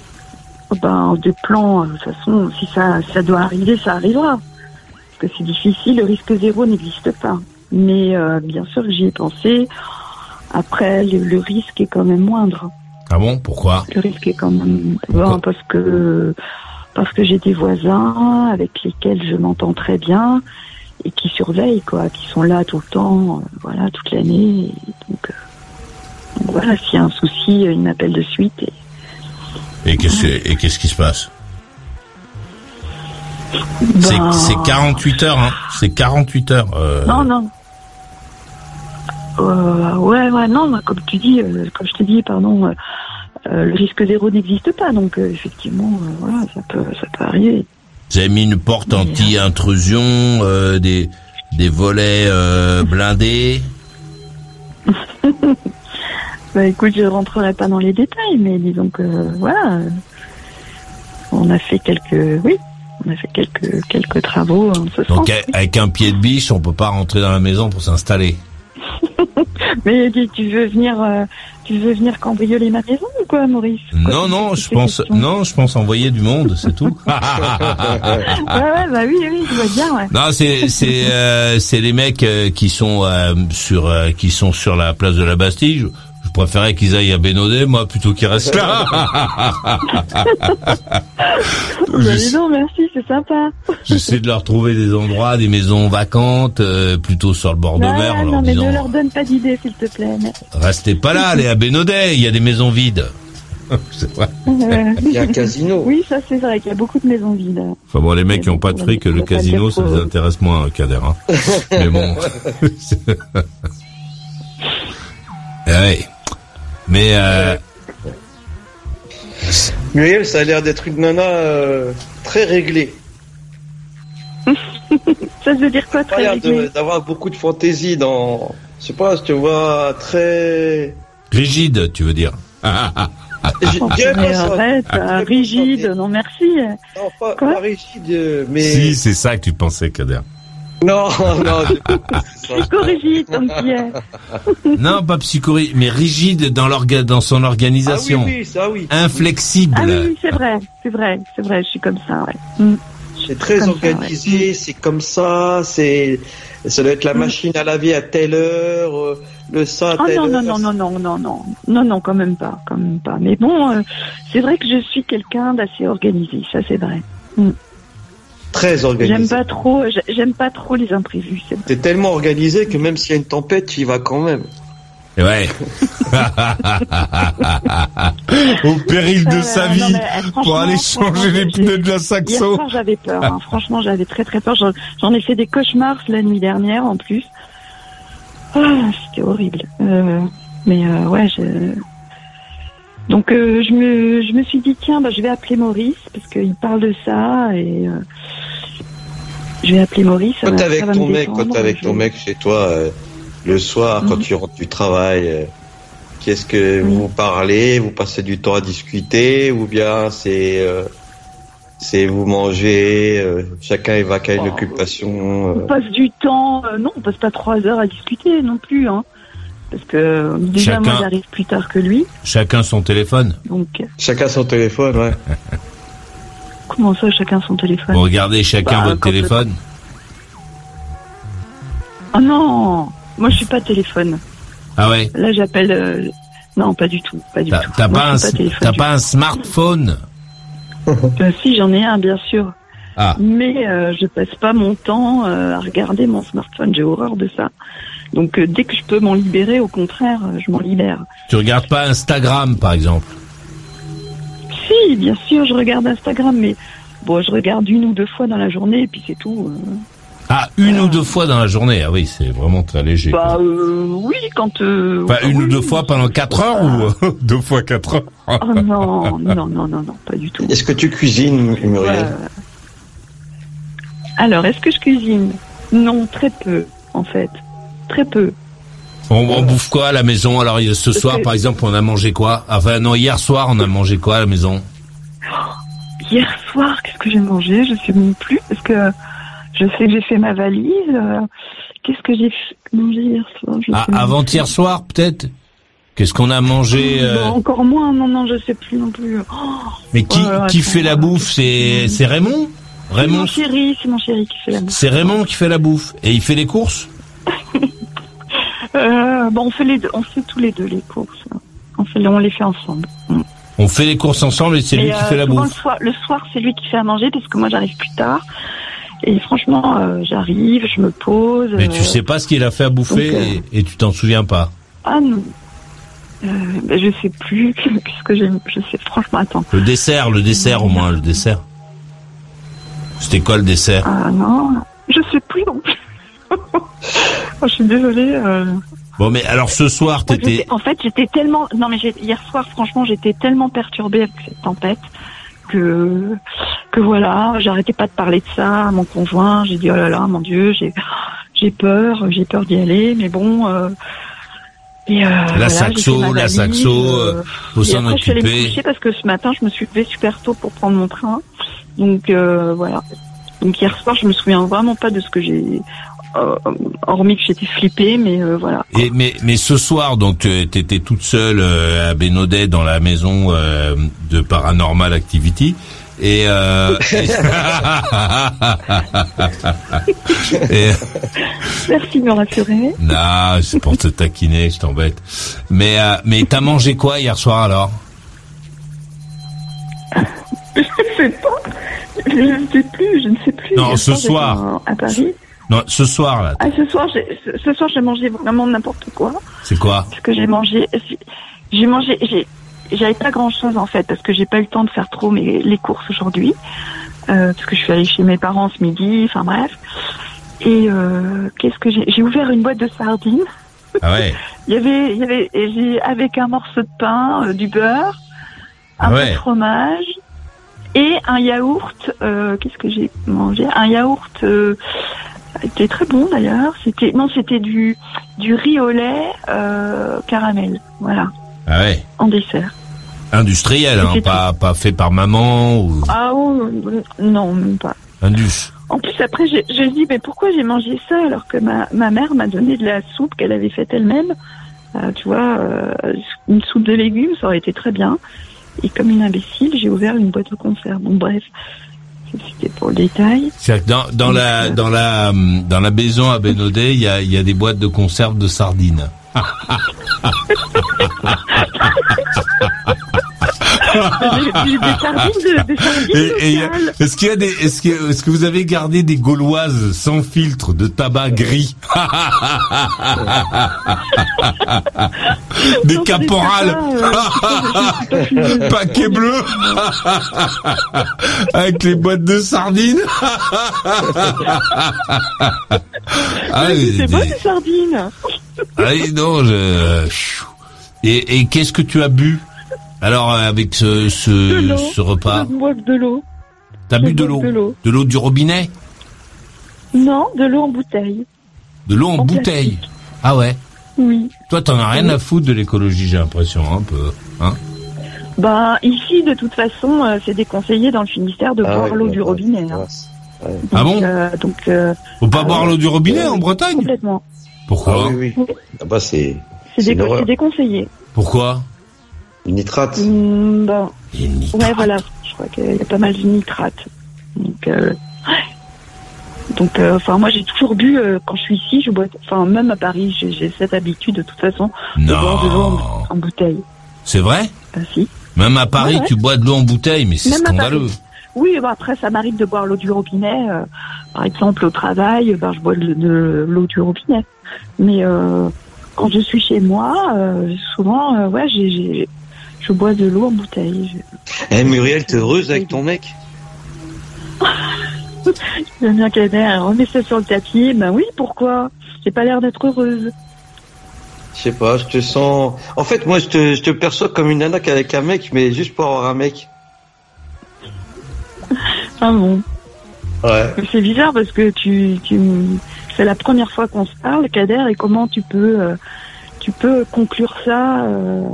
ben, des plans, de toute façon, si ça, ça doit arriver, ça arrivera. Parce que c'est difficile, le risque zéro n'existe pas. Mais euh, bien sûr que j'y ai pensé. Après, le, le risque est quand même moindre. Ah bon? Pourquoi? Le risque est quand même bon, parce que parce que j'ai des voisins avec lesquels je m'entends très bien et qui surveillent quoi, qui sont là tout le temps, euh, voilà, toute l'année. Donc, euh, donc voilà, s'il y a un souci, euh, ils m'appellent de suite. Et, Et qu'est-ce qui se passe? Ben, C'est c'est 48 heures, hein C'est 48 heures. euh, Non, non. Euh, ouais, ouais, non, comme tu dis, euh, comme je te dis, pardon, le risque zéro n'existe pas, donc effectivement, voilà, ça peut, ça peut arriver. Vous avez mis une porte anti-intrusion, euh, des des volets euh, blindés. [laughs] Bah écoute, je rentrerai pas dans les détails, mais disons que voilà, on a fait quelques, oui, on a fait quelques quelques travaux en ce Donc sens. avec un pied de biche, on peut pas rentrer dans la maison pour s'installer. [laughs] Mais tu veux venir, euh, tu veux venir cambrioler ma maison ou quoi, Maurice? Quoi, Non, non, je pense, non, je pense envoyer du monde, c'est tout. [laughs] Ouais, ouais, bah oui, oui, je vois bien, ouais. Non, c'est c'est euh, c'est les mecs euh, qui sont euh, sur euh, qui sont sur la place de la Bastille. Je, je préférais qu'ils aillent à Bénodet, moi, plutôt qu'ils restent là. [laughs] Bah, dis donc, merci, c'est sympa. J'essaie de leur trouver des endroits, des maisons vacantes, euh, plutôt sur le bord de Ah, mer, en non, leur mais disant ne leur donne pas d'idée, s'il te plaît. merci. restez pas là, allez à Bénodet, il y a des maisons vides. [laughs] C'est vrai. Euh, Il y a un casino. Oui, ça c'est vrai qu'il y a beaucoup de maisons vides. Enfin bon, les mecs qui ont pas de fric, le casino, ça les intéresse moins, Kader. Hein. [laughs] Mais bon. Eh ouais. Mais euh, Muriel, ça a l'air d'être une nana euh, très réglée. [laughs] Ça veut dire quoi, Pas très l'air de- réglé d'avoir beaucoup de fantaisie dans. Je sais pas, je te vois très. rigide, tu veux dire. [laughs] Mais arrête, euh, rigide, non merci. Non, pas, rigide, mais. Si, c'est ça que tu pensais, Kader. Non, non. [laughs] Psychorigide, comme Pierre. [laughs] Non, pas psychorigide, mais rigide dans, dans son organisation. Ah Inflexible. Ah oui, c'est vrai, c'est vrai, c'est vrai, je suis comme ça, ouais. Mm. C'est très organisé, mm. c'est comme ça, c'est ça doit être la mm. machine à laver à telle heure, euh, le ça à ah non. Non, non, non, non, non, non, non, non, quand même pas, quand même pas. Mais bon, euh, c'est vrai que je suis quelqu'un d'assez organisé, ça c'est vrai. Mm. Très organisé. J'aime pas trop, j'ai- j'aime pas trop les imprévus. T'es tellement organisé que même s'il y a une tempête, tu y vas quand même. Ouais. [laughs] Au péril de Euh, sa non, vie mais, euh, pour aller changer les pneus de la Hier Saxo. soir, j'avais peur. hein. Franchement, j'avais très très peur. J'en- ai fait des cauchemars la nuit dernière en plus. Ah, C'était horrible. Euh, mais euh, ouais, je... donc euh, je me je me suis dit tiens, bah, je vais appeler Maurice parce qu'il parle de ça et euh, je vais appeler Maurice. Quand t'es avec ton me mec, quand t'es avec je- ton mec chez toi, euh, le soir, quand Mhm. tu rentres du travail, qu'est-ce que vous parlez? Vous passez du temps à discuter ou bien c'est c'est vous mangez, chacun va qu'à une Oh. occupation. On passe du temps, non, on passe pas trois heures à discuter non plus, hein. Parce que déjà Chacun- moi j'arrive plus tard que lui, Chacun son téléphone. donc euh, Chacun son téléphone, ouais. [laughs] comment ça chacun son téléphone? Vous regardez chacun Bah, votre téléphone. Oh non, moi je suis pas téléphone. Ah ouais? Là j'appelle, euh, non pas du tout, pas du T'as tout. t'as pas, un, je pas smartphone? [laughs] Euh, si j'en ai un bien sûr, Ah. mais euh, je passe pas mon temps euh, à regarder mon smartphone. J'ai horreur de ça. Donc euh, dès que je peux m'en libérer, au contraire, euh, je m'en libère. Tu regardes pas Instagram par exemple Si, bien sûr, je regarde Instagram, mais bon, je regarde une ou deux fois dans la journée et puis c'est tout. euh. Ah, une ou deux fois dans la journée. Ah oui, c'est vraiment très léger. Bah euh, oui, quand. Euh, Enfin, une oui. ou deux fois pendant quatre heures ou [laughs] deux fois quatre heures Oh non, non, non, non, non, pas du tout. Est-ce que tu cuisines, Muriel Euh, Alors, est-ce que je cuisine? Non, très peu, en fait. Très peu. on, on bouffe quoi à la maison Alors ce soir, par exemple, on a mangé quoi Enfin non, hier soir, on a mangé quoi à la maison Hier soir, qu'est-ce que j'ai mangé Je sais même plus, parce que je sais que j'ai fait ma valise. euh, Qu'est-ce que j'ai mangé hier soir Ah, Avant-hier soir, peut-être Qu'est-ce qu'on a mangé euh, Bon, encore moins, non, non, je sais plus non plus. Oh, Mais qui, Oh qui fait la bouffe? C'est Raymond? C'est Raymond? mon chéri, c'est mon chéri qui fait la bouffe. C'est Raymond qui fait la bouffe. Et il fait les courses? [laughs] Euh, bon, on fait les deux, on fait tous les deux les courses. On fait, on les fait ensemble. On fait les courses ensemble et c'est lui qui euh, fait la bouffe. Le soir, le soir, c'est lui qui fait à manger parce que moi j'arrive plus tard. Et franchement, euh, j'arrive, je me pose. Mais tu sais pas ce qu'il a fait à bouffer donc, et, et tu t'en souviens pas. Ah non. Ben, je sais plus. [laughs] Qu'est-ce que j'ai. Je sais, franchement, attends. Le dessert, le dessert au moins, le dessert. C'était quoi le dessert Ah non. Je sais plus non plus. Oh, je suis désolée. euh. Bon, mais alors ce soir, t'étais... En fait, j'étais tellement. Non, mais hier soir, franchement, j'étais tellement perturbée avec cette tempête que que voilà, j'arrêtais pas de parler de ça à mon conjoint. J'ai dit oh là là, mon Dieu, j'ai j'ai peur, j'ai peur d'y aller, mais bon. euh, et, euh, La voilà, saxo, la valise, saxo, euh, faut s'en après, je suis allée me occuper. coucher parce que ce matin, je me suis levée super tôt pour prendre mon train. Donc euh, voilà. Donc hier soir, je me souviens vraiment pas de ce que j'ai, hormis que j'étais flippée, mais euh, voilà. Et mais mais ce soir donc tu étais toute seule euh, à Bénodet dans la maison euh, de Paranormal Activity et, euh, [laughs] et Merci de me rassurer. non c'est pour te taquiner je t'embête mais euh, mais t'as mangé quoi hier soir alors? [laughs] Je sais pas. Je ne sais plus. Je ne sais plus. Non, Hier ce soir. en- À Paris. Non ce soir là Ah, ce soir, j'ai, ce- ce soir, j'ai mangé vraiment n'importe quoi. c'est quoi Parce que j'ai mangé, j'ai mangé, j'ai, j'avais pas grand chose en fait, parce que j'ai pas eu le temps de faire trop mes, les courses aujourd'hui. Euh, parce que je suis allée chez mes parents ce midi, enfin bref. Et euh, qu'est-ce que j'ai J'ai ouvert une boîte de sardines. ah ouais [laughs] Il y avait, il y avait, et j'ai avec un morceau de pain, euh, du beurre, un Ah peu ouais. de fromage et un yaourt. euh, qu'est-ce que j'ai mangé? Un yaourt. Euh, était très bon d'ailleurs. C'était non, c'était du du riz au lait euh, caramel. Voilà, ah ouais en dessert. industriel hein, C'était pas pas fait par maman ou Ah oh, non, même pas. indus En plus, après, j'ai j'ai dit, mais pourquoi j'ai mangé ça alors que ma, ma mère m'a donné de la soupe qu'elle avait faite elle-même Euh, Tu vois, euh, une soupe de légumes, ça aurait été très bien. Et comme une imbécile, j'ai ouvert une boîte de conserve. Bon, bref, c'était pour le détail. Que dans, dans la dans la hum, dans la maison à Bénodet, il y a y a des boîtes de conserve de sardines. [laughs] est-ce qu'il y a des, est-ce que, est-ce que vous avez gardé des gauloises sans filtre de tabac gris [laughs] Des Non, caporales euh. [laughs] Paquet bleu [laughs] Avec les boîtes de sardines Ah, C'est bon, des sardines. ah non, je... Et, et qu'est-ce que tu as bu? Alors, euh, avec ce, ce, repas Je bois de l'eau. T'as bu de l'eau de l'eau. De l'eau du robinet Non, de l'eau en bouteille. De l'eau en, En bouteille Ah ouais Oui. Toi, t'en as rien à foutre de l'écologie, j'ai l'impression, un peu. Hein Ben, ici, de toute façon, euh, c'est déconseillé dans le Finistère de Ah boire ouais, l'eau ouais, du ouais, robinet. hein. ouais. Ouais. Ah bon Euh, donc, euh, Faut pas ah boire l'eau du robinet en Bretagne Complètement. Pourquoi Ah oui, oui. Ah bah c'est déconseillé. Pourquoi une nitrate. Il y a une nitrate. ouais, voilà. Je crois qu'il y a pas mal de nitrates. Donc, euh, ouais. donc, euh, enfin, moi, j'ai toujours bu euh, quand je suis ici. Je bois, enfin, même à Paris, j'ai j'ai cette habitude de toute façon de boire de l'eau Non en, en bouteille. C'est vrai? Ben, si. Même à Paris, Ouais, ouais. tu bois de l'eau en bouteille, mais c'est scandaleux. Oui, ben, après, ça m'arrive de boire l'eau du robinet. euh, par exemple, au travail, ben, je bois de, de l'eau du robinet. Mais euh, quand je suis chez moi, euh, souvent, euh, ouais, j'ai, j'ai- je bois de l'eau en bouteille. Eh Muriel, t'es heureuse avec ton mec J'aime bien Kader, remets ça sur le tapis. Ben oui, pourquoi? J'ai pas l'air d'être heureuse. Je sais pas, je te sens. En fait, moi, je te, je te perçois comme une nana avec un mec, mais juste pour avoir un mec. [laughs] Ah bon? Ouais. C'est bizarre parce que tu, tu c'est la première fois qu'on se parle, Kader, et comment tu peux, euh, tu peux conclure ça euh,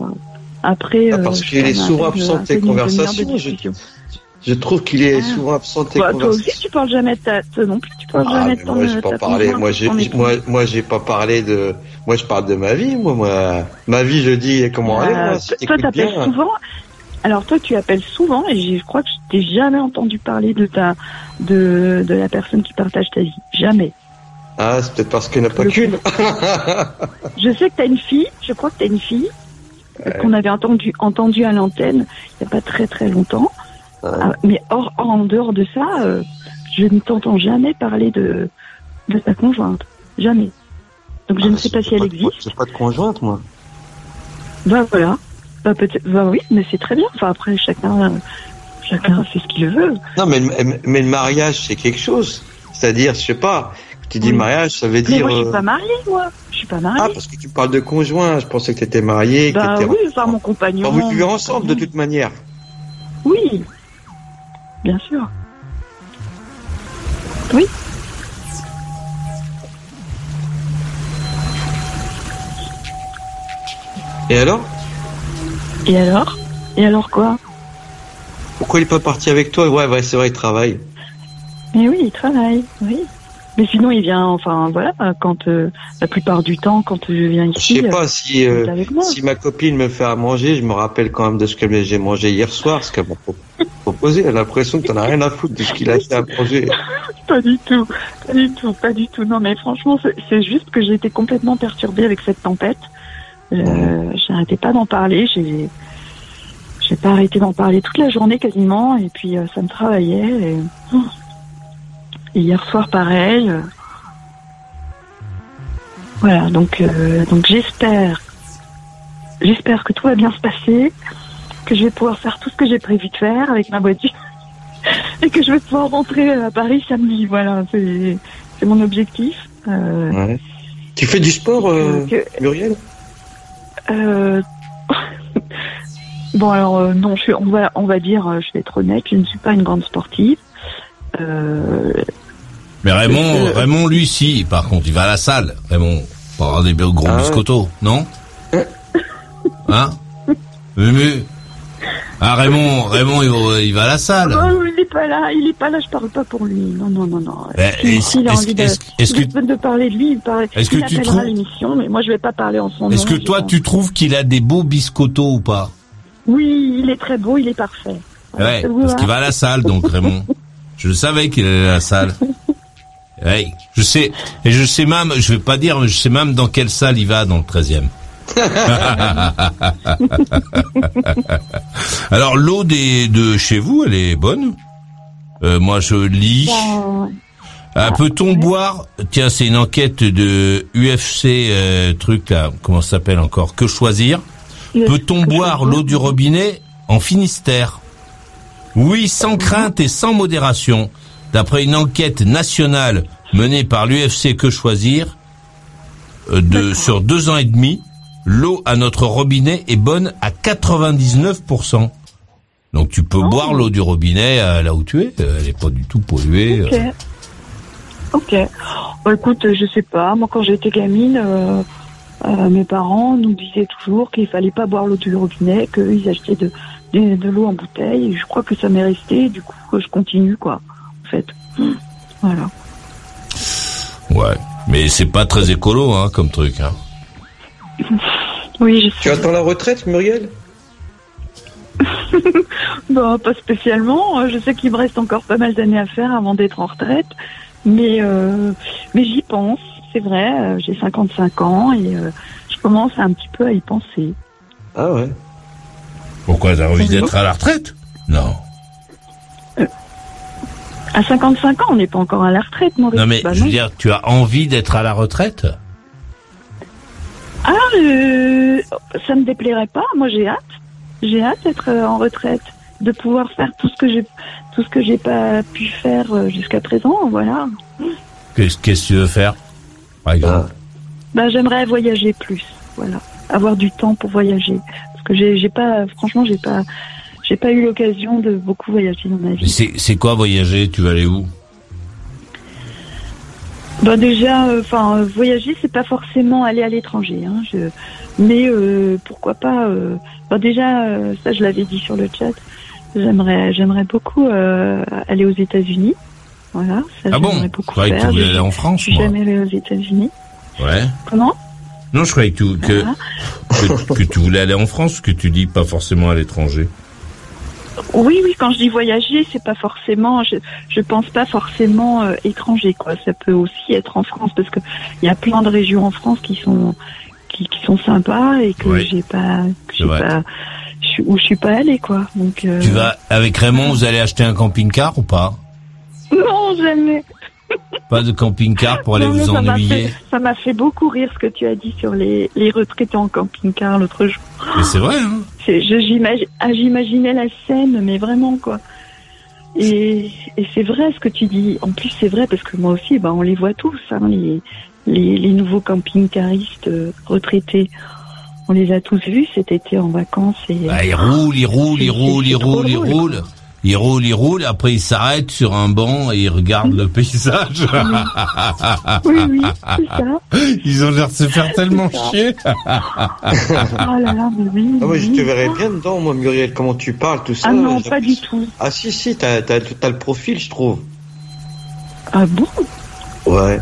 après Ah, parce euh, qu'il est souvent absent de un tes conversations, je- trouve qu'il est Ah. souvent absent de tes Bah, toi aussi, conversations. tu parles jamais de ta, toi non plus, tu parles Ah, jamais mais de ton, moi, j'ai ta pas parlé. Moi, j'ai, ton époux. moi, moi, j'ai pas parlé de. Moi, je parle de ma vie. Moi, moi, ma vie, je dis comment elle est. Euh, si toi, t'appelles souvent. Alors toi, tu appelles souvent, et je crois que je t'ai jamais entendu parler de ta, de, de la personne qui partage ta vie. Jamais. Ah, c'est peut-être parce qu'il n'y en a pas qu'une. Je sais que t'as une fille. Je crois que t'as une fille qu'on avait entendu, entendu à l'antenne il y a pas très très longtemps. Ah, mais hors, hors- en dehors de ça, euh, je ne t'entends jamais parler de, de ta conjointe. Jamais. Donc je ne sais pas si elle existe. J'ai pas de conjointe, moi. Bah voilà. Bah. Bah oui, mais c'est très bien. Enfin après chacun, euh, chacun fait ce qu'il veut. Non, mais, le- mais le mariage, c'est quelque chose. C'est-à-dire, je sais pas. Tu dis Oui. mariage, ça veut Mais dire. moi je suis euh, pas mariée, moi. Pas mariée. Ah, parce que tu parles de conjoint. Je pensais que tu étais marié. bah que t'étais- oui, enfin mon compagnon. Vous vivez mon ensemble de toute manière. Oui, bien sûr. Oui. Et alors? Et alors? Et alors quoi? Pourquoi il est pas parti avec toi? Ouais, ouais, c'est vrai, il travaille. Mais oui, il travaille, oui. Mais sinon, il vient, enfin voilà, quand euh, la plupart du temps, quand je viens Je ici. sais euh, pas si, euh, moi. si ma copine me fait à manger, je me rappelle quand même de ce que j'ai mangé hier soir, ce qu'elle m'a pro- [laughs] proposé. Elle a l'impression que t'en as rien à foutre de ce qu'il a fait à manger. [laughs] Pas du tout, pas du tout, pas du tout. Non, mais franchement, c'est- juste que j'ai été complètement perturbée avec cette tempête. Euh, J'arrêtais pas d'en parler. J'ai, j'ai pas arrêté d'en parler toute la journée quasiment, et puis euh, ça me travaillait. Et, oh. Et hier soir, pareil. Voilà, donc, euh, donc j'espère, j'espère que tout va bien se passer, que je vais pouvoir faire tout ce que j'ai prévu de faire avec ma voiture [laughs] et que je vais pouvoir rentrer à Paris samedi. Voilà, c'est mon objectif. Euh, Ouais. Tu fais du sport, euh, que- Muriel? [laughs] Bon alors non, je suis, on va on va dire, je vais être honnête, je ne suis pas une grande sportive. Euh, Mais Raymond, Euh, Raymond, lui, si, par contre, il va à la salle. Raymond, pour avoir des gros Ah biscottos, non [laughs] Hein Mumu Ah, Raymond, Raymond, il va, il va à la salle. oh, il est pas là, il est pas là, je parle pas pour lui. Non non non non. Est-ce- s'il a envie de, que- parler de lui, il, parle, Est-ce que il tu appellera trouves- l'émission, mais moi je vais pas parler en son nom. Est-ce que toi, tu trouves qu'il a des beaux biscottos ou pas? Oui, il est très beau, il est parfait. Ouais, parce qu'il va à la salle, donc Raymond. [laughs] Je le savais qu'il allait à la salle. Ouais, je sais, et je sais même, je vais pas dire, mais je sais même dans quelle salle il va dans le 13e. [laughs] Alors l'eau des de chez vous, elle est bonne. Euh, moi, je lis. Ah, Peut-on boire? Tiens, c'est une enquête de UFC euh, truc là. Comment ça s'appelle encore? Que choisir? Peut-on boire l'eau du robinet en Finistère? Oui, sans crainte et sans modération. D'après une enquête nationale menée par l'UFC Que choisir, euh, de sur deux ans et demi, l'eau à notre robinet est bonne à 99%. Donc tu peux boire l'eau du robinet euh, là où tu es. Euh, Elle est pas du tout polluée. Ok. euh. Ok. Bah, écoute, je sais pas. Moi, quand j'étais gamine, euh, mes parents nous disaient toujours qu'il fallait pas boire l'eau du robinet, qu'ils achetaient de, de, de l'eau en bouteille. Et je crois que ça m'est resté. Du coup, je continue, quoi. En fait. Voilà. Ouais, mais c'est pas très écolo hein, comme truc. Hein. Oui, je Tu attends la retraite, Muriel? [laughs] Bah, pas spécialement. Euh, Je sais qu'il me reste encore pas mal d'années à faire avant d'être en retraite. Mais, euh, mais j'y pense. C'est vrai, euh, j'ai 55 ans et euh, je commence un petit peu à y penser. Ah ouais. Pourquoi t'as envie d'être à la retraite? Non. À 55 ans, on n'est pas encore à la retraite, Maurice. Non mais Bah je veux dire, tu as envie d'être à la retraite Ah, euh, ça me déplairait pas. Moi, j'ai hâte. J'ai hâte d'être euh, en retraite, de pouvoir faire tout ce que j'ai, tout ce que j'ai pas pu faire euh, jusqu'à présent. Voilà. Qu'est-ce que tu veux faire Par exemple Bah, j'aimerais voyager plus. Voilà, avoir du temps pour voyager. Parce que j'ai, j'ai pas, franchement, j'ai pas, j'ai pas eu l'occasion de beaucoup voyager dans ma vie. c'est quoi voyager? Tu vas aller où? Bah déjà, enfin, voyager, c'est pas forcément aller à l'étranger. Hein, je... Mais euh, pourquoi pas euh, bah déjà, euh, ça je l'avais dit sur le chat. J'aimerais, j'aimerais beaucoup euh, aller aux États-Unis. Voilà, ça Ah bon? j'aimerais Je beaucoup croyais que tu faire. voulais aller en France, Je suis jamais allée aux États-Unis. Ouais. Comment? Non, je croyais que tu, que, Voilà. que, que tu voulais aller en France, que tu dis pas forcément à l'étranger. Oui, oui, quand je dis voyager, c'est pas forcément, je, je pense pas forcément euh, étranger, quoi. Ça peut aussi être en France, parce que il y a plein de régions en France qui sont, qui, qui sont sympas et que Oui. j'ai pas, que j'ai pas, je où je suis pas allée, quoi. Donc. euh, Tu vas avec Raymond, vous allez acheter un camping-car ou pas? Non, jamais. Pas de camping-car pour aller Non, vous ennuyer fait- Ça m'a fait beaucoup rire ce que tu as dit sur les, les retraités en camping-car l'autre jour. Mais c'est vrai, hein ah, J'imaginais la scène, mais vraiment quoi. Et, et c'est vrai ce que tu dis. En plus, c'est vrai parce que moi aussi, bah, on les voit tous, hein, les, les, les nouveaux camping-caristes euh, retraités. On les a tous vus cet été en vacances. Et, Bah, il roule, il roule, il roule, il trop roule, il drôle, roule. Il roule, il roule, après il s'arrête sur un banc et il regarde le paysage. Oui, oui, [laughs] c'est ça. Ils ont l'air de se faire tellement chier. [laughs] Oh là là, mais oui. Ah ouais, je oui. te verrais bien dedans, moi, Muriel, comment tu parles, tout ça. Ah non, pas du tout. Ah si, si, t'as, t'as, t'as le profil, je trouve. Ah bon? Ouais.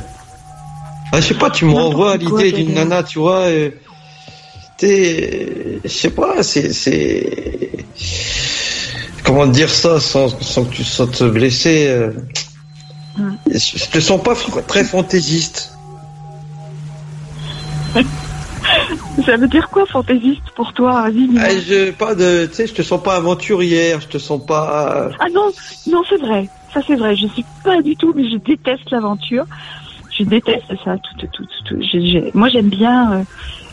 Ah, je sais pas, tu me renvoies à l'idée d'une nana, tu vois. euh, T'es. Je sais pas, c'est. c'est... Comment dire ça sans, sans que tu te blessé euh, te sens pas très fantaisiste. [laughs] Ça veut dire quoi fantaisiste pour toi. Ah, je, pas de, tu sais, je te sens pas aventurière, je te sens pas. Ah non, non, c'est vrai. Ça, c'est vrai. Je suis pas du tout, mais je déteste l'aventure. Je déteste ça. Tout, tout, tout, Moi, j'aime bien, euh,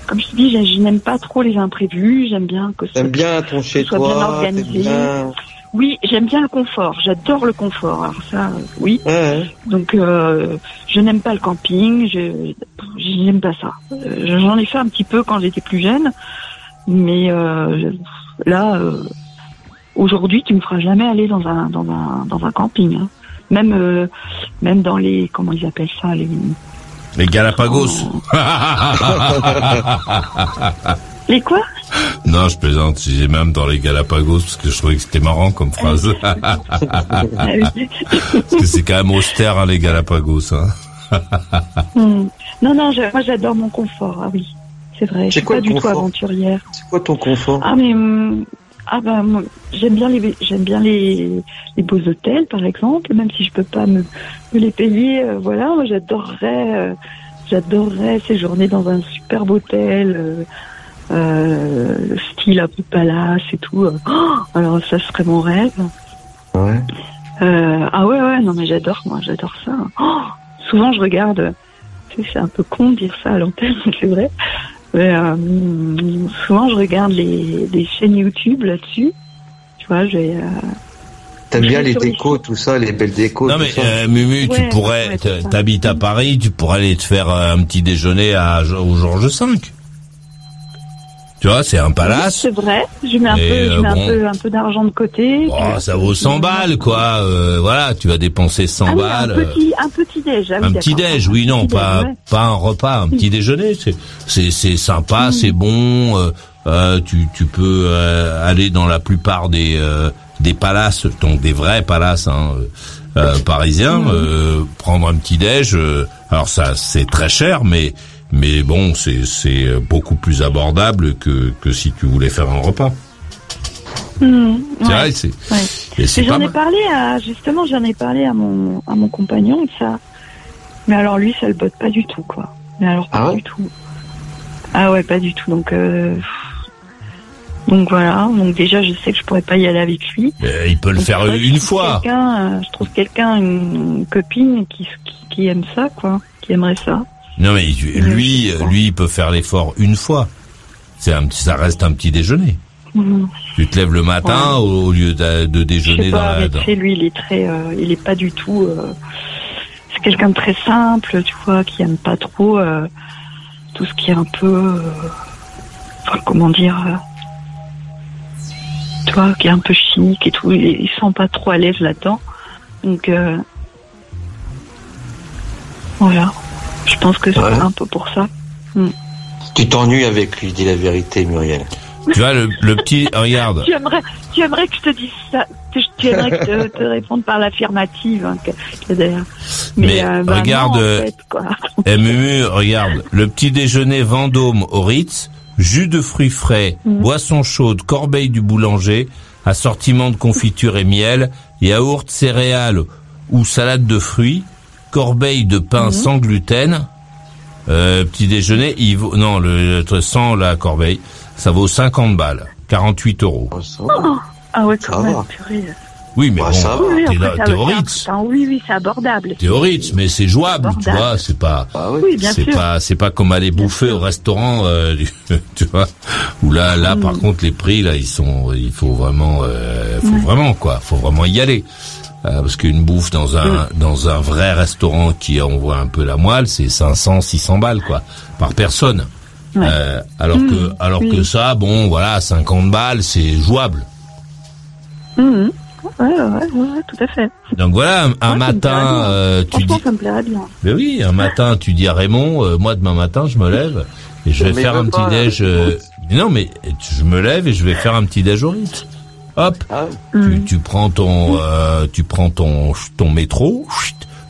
comme je te dis, je n'aime pas trop les imprévus. J'aime bien que ce T'aimes bien ton chez soit bien toi, organisé. bien. Oui, j'aime bien le confort. J'adore le confort. Alors ça, euh, oui. Ouais. Donc, euh, je n'aime pas le camping. Je, n'aime pas ça. Euh, J'en ai fait un petit peu quand j'étais plus jeune, mais euh, là, euh, aujourd'hui, tu me feras jamais aller dans un dans un dans un camping. hein. Même même dans les comment ils appellent ça les Les Galapagos. [laughs] les quoi? Non, je plaisante. J'ai même dans les Galapagos parce que je trouvais que c'était marrant comme phrase. [laughs] Parce que c'est quand même austère, hein, les Galapagos. Hein. [laughs] Hmm. Non non, je- moi j'adore mon confort. Ah oui, c'est vrai. Je suis quoi pas du tout aventurière. C'est quoi ton confort? Ah mais hum, Ah ben moi, j'aime bien les j'aime bien les, les beaux hôtels par exemple, même si je peux pas me, me les payer. euh, voilà, moi j'adorerais euh, j'adorerais séjourner dans un superbe hôtel, euh, euh, style un peu palace et tout. euh. Oh, alors ça serait mon rêve. Ouais. Euh, ah ouais ouais non mais j'adore moi j'adore ça. Oh, souvent je regarde. tu sais, C'est un peu con de dire ça à l'antenne, mais [laughs] c'est vrai. Mais, euh, souvent, je regarde les, les chaînes YouTube là-dessus. Tu vois, j'ai. Euh, T'aimes bien les décos, tout ça, les belles décos. Non tout mais ça. euh, Mumu, tu pourrais, ouais, t'habites à Paris, tu pourrais aller te faire euh, un petit déjeuner à au Georges V. Tu vois, c'est un palace. c'est vrai. Je mets un peu, je euh, mets bon. un peu, un peu d'argent de côté. Oh, ça vaut 100 balles, quoi. euh, voilà, tu vas dépenser 100 Ah balles. un euh, petit, un petit déj. ah oui, un petit déj, oui, non, pas ouais. pas un repas, un petit déjeuner. C'est c'est c'est sympa, c'est bon. euh, euh, tu tu peux euh, aller dans la plupart des euh, des palaces, donc des vrais palaces hein, euh, euh, parisiens, euh, prendre un petit déj. euh, alors ça, c'est très cher, mais mais bon, c'est c'est beaucoup plus abordable que que si tu voulais faire un repas. Mmh, C'est ouais, vrai, c'est ouais. J'en ai parlé à, justement, j'en ai parlé à mon, à mon compagnon de ça. Mais alors lui, ça le botte pas du tout, quoi. Mais alors pas Ah ouais du tout. Ah ouais, pas du tout. Donc, euh, donc voilà. Donc déjà, je sais que je pourrais pas y aller avec lui. Euh, il peut le Donc, faire vrai une fois. euh, je trouve quelqu'un, une copine qui, qui, qui aime ça, quoi, qui aimerait ça. Non mais lui, lui, il peut faire l'effort une fois. C'est un petit, ça reste un petit déjeuner. Mhm. Tu te lèves le matin au, au lieu de, de Je déjeuner dans la. tu sais, lui, il est très, euh, il est pas du tout. euh, c'est quelqu'un de très simple, tu vois, qui aime pas trop euh, tout ce qui est un peu, enfin, comment dire, tu vois, qui est un peu chimique et tout. Il, il se sent pas trop à l'aise là-dedans. Donc voilà. Je pense que c'est Ouais. un peu pour ça. Tu t'ennuies avec lui, dis la vérité, Muriel. Tu vois le, le petit, [laughs] regarde. Tu aimerais, tu aimerais que je te dise ça. Tu, tu aimerais que je te, te réponde par l'affirmative, hein. Mais euh, bah regarde, non, en euh, fait, quoi. Eh, Mumu, regarde. Le petit déjeuner Vendôme au Ritz, jus de fruits frais, Mhm. boisson chaude, corbeille du boulanger, assortiment de confiture et miel, yaourt, céréales ou salade de fruits, corbeille de pain Mhm. sans gluten. Euh, petit déjeuner, il vaut, non, le, le- sans la corbeille, ça vaut 50 balles, 48 euros. Oh, ça va. Oh, ah ouais, quand Ça même, va. purée. Oui, mais Bah, bon, ça va. Oui, après, là- ça au Ritz. Oui, oui, c'est abordable. T'es au Ritz, mais c'est jouable, tu Abordable. vois, c'est pas, Ah oui. Oui, bien c'est sûr. pas c'est pas comme aller bouffer au restaurant euh, [laughs] tu vois où là là Mm. par contre les prix là ils sont il faut vraiment euh, faut Ouais. vraiment quoi faut vraiment y aller Euh, parce qu'une bouffe dans un dans un vrai restaurant qui envoie un peu la moelle c'est 500 600 balles quoi par personne Ouais. Euh, alors Mm, que alors oui. que ça bon voilà 50 balles c'est jouable Mhm. Ouais, ouais, ouais, ouais, tout à fait. donc voilà un, matin plairait bien. euh, tu dis ça me plairait bien. Mais oui, un matin, tu dis à Raymond, euh, moi demain matin, je me lève et je vais Mais faire un petit pas, déj. euh, non, mais je me lève et je vais faire un petit déj au Ritz. Hop, Ah, tu, tu prends ton, euh, tu prends ton, ton métro,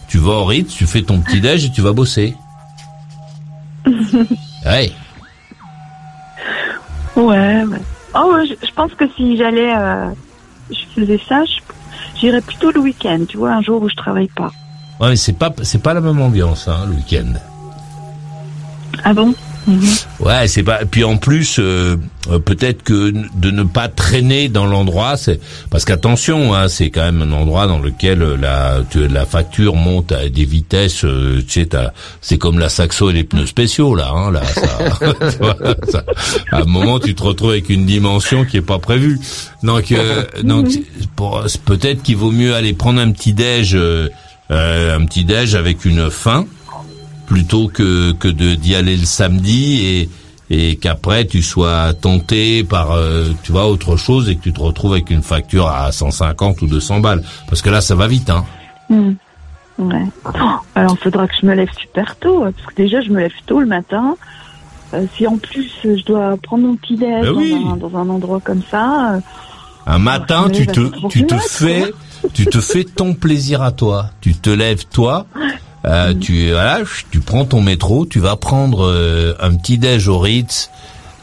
tu vas au Ritz, tu fais ton petit déj et tu vas bosser. [laughs] ouais. Ouais. Oh, je, je pense que si j'allais, euh, je faisais ça, j'irais plutôt le week-end, tu vois, un jour où je travaille pas. Ouais, mais c'est pas, c'est pas la même ambiance, hein, le week-end. Ah bon? Mhm. Ouais, c'est pas. Puis en plus, euh, euh, peut-être que de ne pas traîner dans l'endroit, c'est parce qu'attention, hein, c'est quand même un endroit dans lequel euh, la la facture monte à des vitesses. euh, tu sais, c'est comme la saxo et les pneus spéciaux là. Hein, là, ça, [laughs] ça- à un moment, tu te retrouves avec une dimension qui est pas prévue. Donc, euh, donc peut-être qu'il vaut mieux aller prendre un petit déj, euh, un petit déj avec une faim plutôt que que de d'y aller le samedi et et qu'après tu sois tenté par euh, tu vois autre chose et que tu te retrouves avec une facture à 150 ou 200 balles parce que là ça va vite hein. Mhm. Ouais. Oh, alors, il faudra que je me lève super tôt, hein, parce que déjà, je me lève tôt le matin. Euh, si en plus, je dois prendre mon petit déj Ben dans, oui. un, dans un endroit comme ça, euh, Un matin tu te tu te 39, fais tu te fais ton plaisir à toi. Tu te lèves toi euh, tu voilà, tu prends ton métro, tu vas prendre euh, un petit déj au Ritz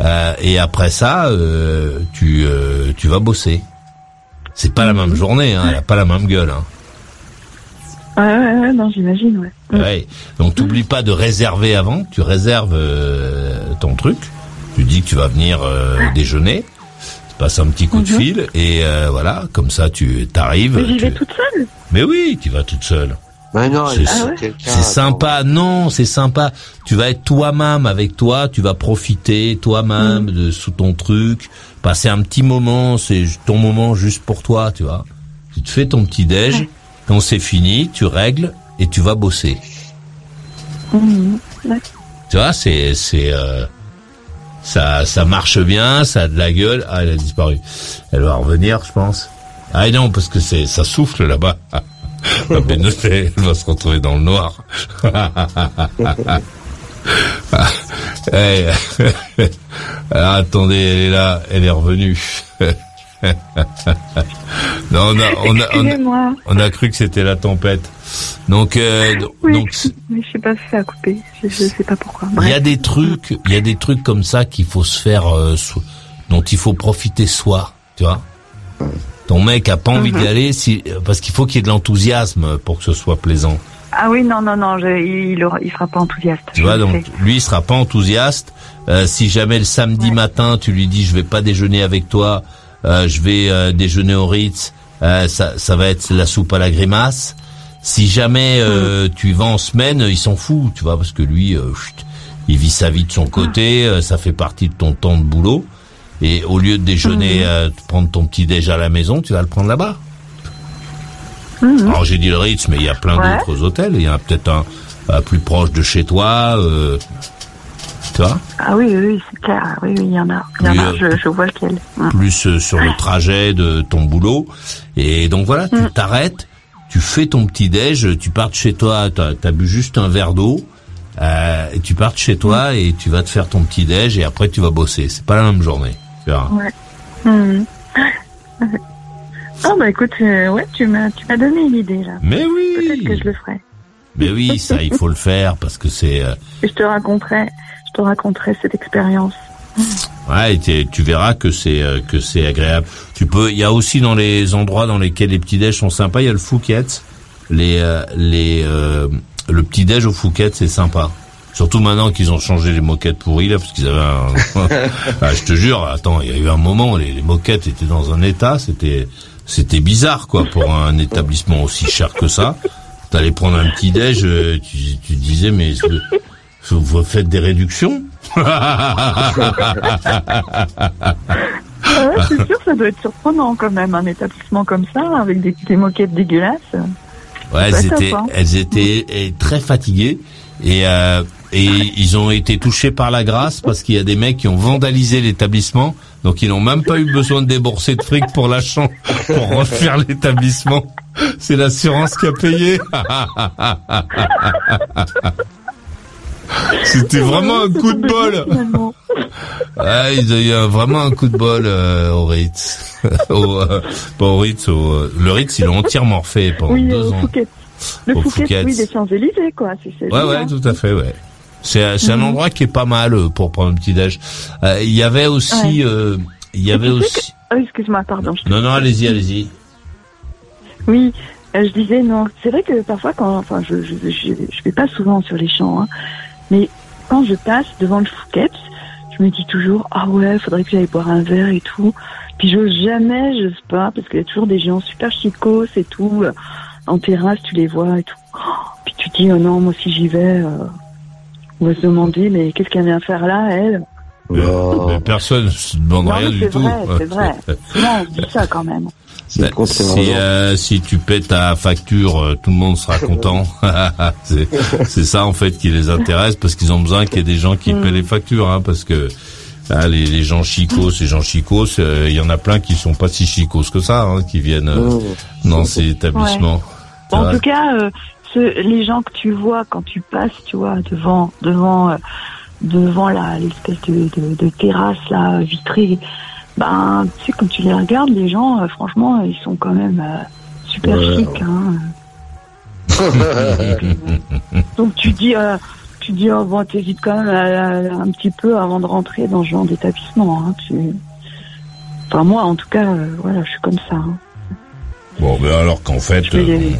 Euh, et après ça, euh, tu euh, tu vas bosser. C'est pas la même journée, hein, elle a pas la même gueule. Hein. Ouais, ouais, ouais, non, j'imagine, ouais. Ouais. Donc t'oublies pas de réserver avant. Tu réserves euh, ton truc. Tu dis que tu vas venir euh, déjeuner. Tu passes un petit coup de Mhm. fil et euh, voilà, comme ça tu t'arrives. Mais j'y tu- vais toute seule. Mais oui, tu vas toute seule. Non, C'est il y a quelqu'un, c'est sympa, non, c'est sympa. Tu vas être toi-même avec toi, tu vas profiter toi-même Mm. de sous ton truc, passer un petit moment, c'est ton moment juste pour toi, tu vois. Tu te fais ton petit déj, quand c'est fini, tu règles et tu vas bosser. Ouais. Tu vois, c'est c'est euh, ça ça marche bien, ça a de la gueule. Ah, elle a disparu. Elle va revenir, je pense. Ah non, parce que c'est ça souffle là-bas. [laughs] La Bénoté, elle va se retrouver dans le noir. [laughs] Eh, alors, [laughs] attendez, elle est là, elle est revenue. non, on a, on a, on a, on a cru que c'était la tempête. Donc, euh, Oui, donc mais je sais pas si ça a coupé. Je, je sais pas pourquoi. il y a des trucs, il y a des trucs comme ça qu'il faut se faire, euh, dont il faut profiter soi, tu vois. Ton mec a pas envie Mhm. d'y aller si, parce qu'il faut qu'il y ait de l'enthousiasme pour que ce soit plaisant. Ah oui, non, non, non, je, il, il, sera pas enthousiaste. Tu vois, donc lui il sera pas enthousiaste. Euh, si jamais le samedi matin tu lui dis je vais pas déjeuner avec toi, euh, je vais euh, déjeuner au Ritz, euh, ça, ça va être la soupe à la grimace. Si jamais euh, tu vas en semaine, il s'en fout, tu vois, parce que lui, euh, chut, il vit sa vie de son côté, euh, ça fait partie de ton temps de boulot. Et au lieu de déjeuner, euh, de prendre ton petit déj à la maison, tu vas le prendre là-bas. Alors j'ai dit le Ritz, mais il y a plein Ouais. d'autres hôtels. Il y en a peut-être un euh, plus proche de chez toi. Euh, tu vois Ah oui, oui, c'est clair. Oui, oui, il y en a. Il y en a, euh, je, je vois lequel. Hum. plus euh, sur le trajet de ton boulot. Et donc voilà, tu t'arrêtes, tu fais ton petit déj, tu pars de chez toi, t'as as bu juste un verre d'eau, euh, et tu pars de chez toi et tu vas te faire ton petit déj et après tu vas bosser. C'est pas la même journée. Tu verras. Ouais. Ah bah écoute, euh, ouais, tu m'as, tu m'as donné une idée là. Mais oui. Peut-être que je le ferai. Mais oui, ça il faut le faire parce que c'est euh, je te raconterai, je te raconterai cette expérience. Ouais, et tu verras que c'est euh, que c'est agréable. Tu peux, il y a aussi dans les endroits dans lesquels les petits déj sont sympas, il y a le Fouquet's. Les euh, les euh, le petit déj au Fouquet, c'est sympa. Surtout maintenant qu'ils ont changé les moquettes pourries là, parce qu'ils avaient un. [laughs] Ah, je te jure, attends, il y a eu un moment, les, les moquettes étaient dans un état, c'était c'était bizarre quoi pour un établissement aussi cher que ça. T'allais prendre un petit déj, euh, tu, tu disais mais vous vous faites des réductions? Ah ouais, c'est sûr, ça doit être surprenant quand même, un établissement comme ça, avec des, des moquettes dégueulasses. Ouais, elles étaient, hein. elles étaient très fatiguées et euh, et ils ont été touchés par la grâce parce qu'il y a des mecs qui ont vandalisé l'établissement, donc ils n'ont même pas eu besoin de débourser de fric pour la chambre, pour refaire l'établissement. C'est l'assurance qui a payé. C'était vraiment un coup de bol. Finalement. Ouais, ils ont eu vraiment un coup de bol euh, au Ritz. [laughs] au, euh, pas au Ritz, au, euh, le Ritz, ils l'ont entièrement refait pendant Oui, deux ans. Fouquet. Le Fouquet, oui, des Champs-Élysées, quoi. C'est Ouais, ouais, tout à fait, ouais. C'est un Mhm. endroit qui est pas mal euh, pour prendre un petit déj. Euh, Il y avait aussi, Ouais. euh, il y avait aussi. que- Oh, excuse-moi, pardon. je Non, non, allez-y, allez-y. Oui, euh, je disais non. C'est vrai que parfois, quand, enfin, je, je, je, je vais pas souvent sur les champs, hein, mais quand je passe devant le Fouquet, je me dis toujours ah ouais, faudrait que j'aille boire un verre et tout. Puis j'ose jamais, j'ose pas, parce qu'il y a toujours des gens super chicos et tout. En terrasse, tu les vois et tout. Oh, puis tu te dis oh non, moi si j'y vais, euh, on va se demander mais qu'est-ce qu'elle vient faire là, elle mais personne ne se demande Non, rien du c'est tout. vrai, c'est vrai. [laughs] Souvent, on dit ça quand même. Bah, si, euh, si tu paies ta facture, euh, tout le monde sera [laughs] content. [laughs] c'est c'est ça en fait qui les intéresse parce qu'ils ont besoin qu'il y ait des gens qui Mm. paient les factures, hein, parce que ah, les, les gens chicos, ces gens chicos, euh, il y en a plein qui sont pas si chicos que ça, hein, qui viennent euh, dans ces établissements. En tout cas, euh, les gens que tu vois quand tu passes, tu vois, devant, devant, euh, devant la l'espèce de, de, de terrasse là vitrée, ben, tu sais, quand tu les regardes, les gens, euh, franchement, ils sont quand même euh, super Ouais. chics. Hein. [laughs] Donc tu dis, tu dis, oh, bon, t'hésites quand même à- à- un petit peu avant de rentrer dans ce genre d'établissement. Hein, tu... Enfin, moi, en tout cas, voilà, je suis comme ça. hein. Bon, ben alors qu'en fait, euh.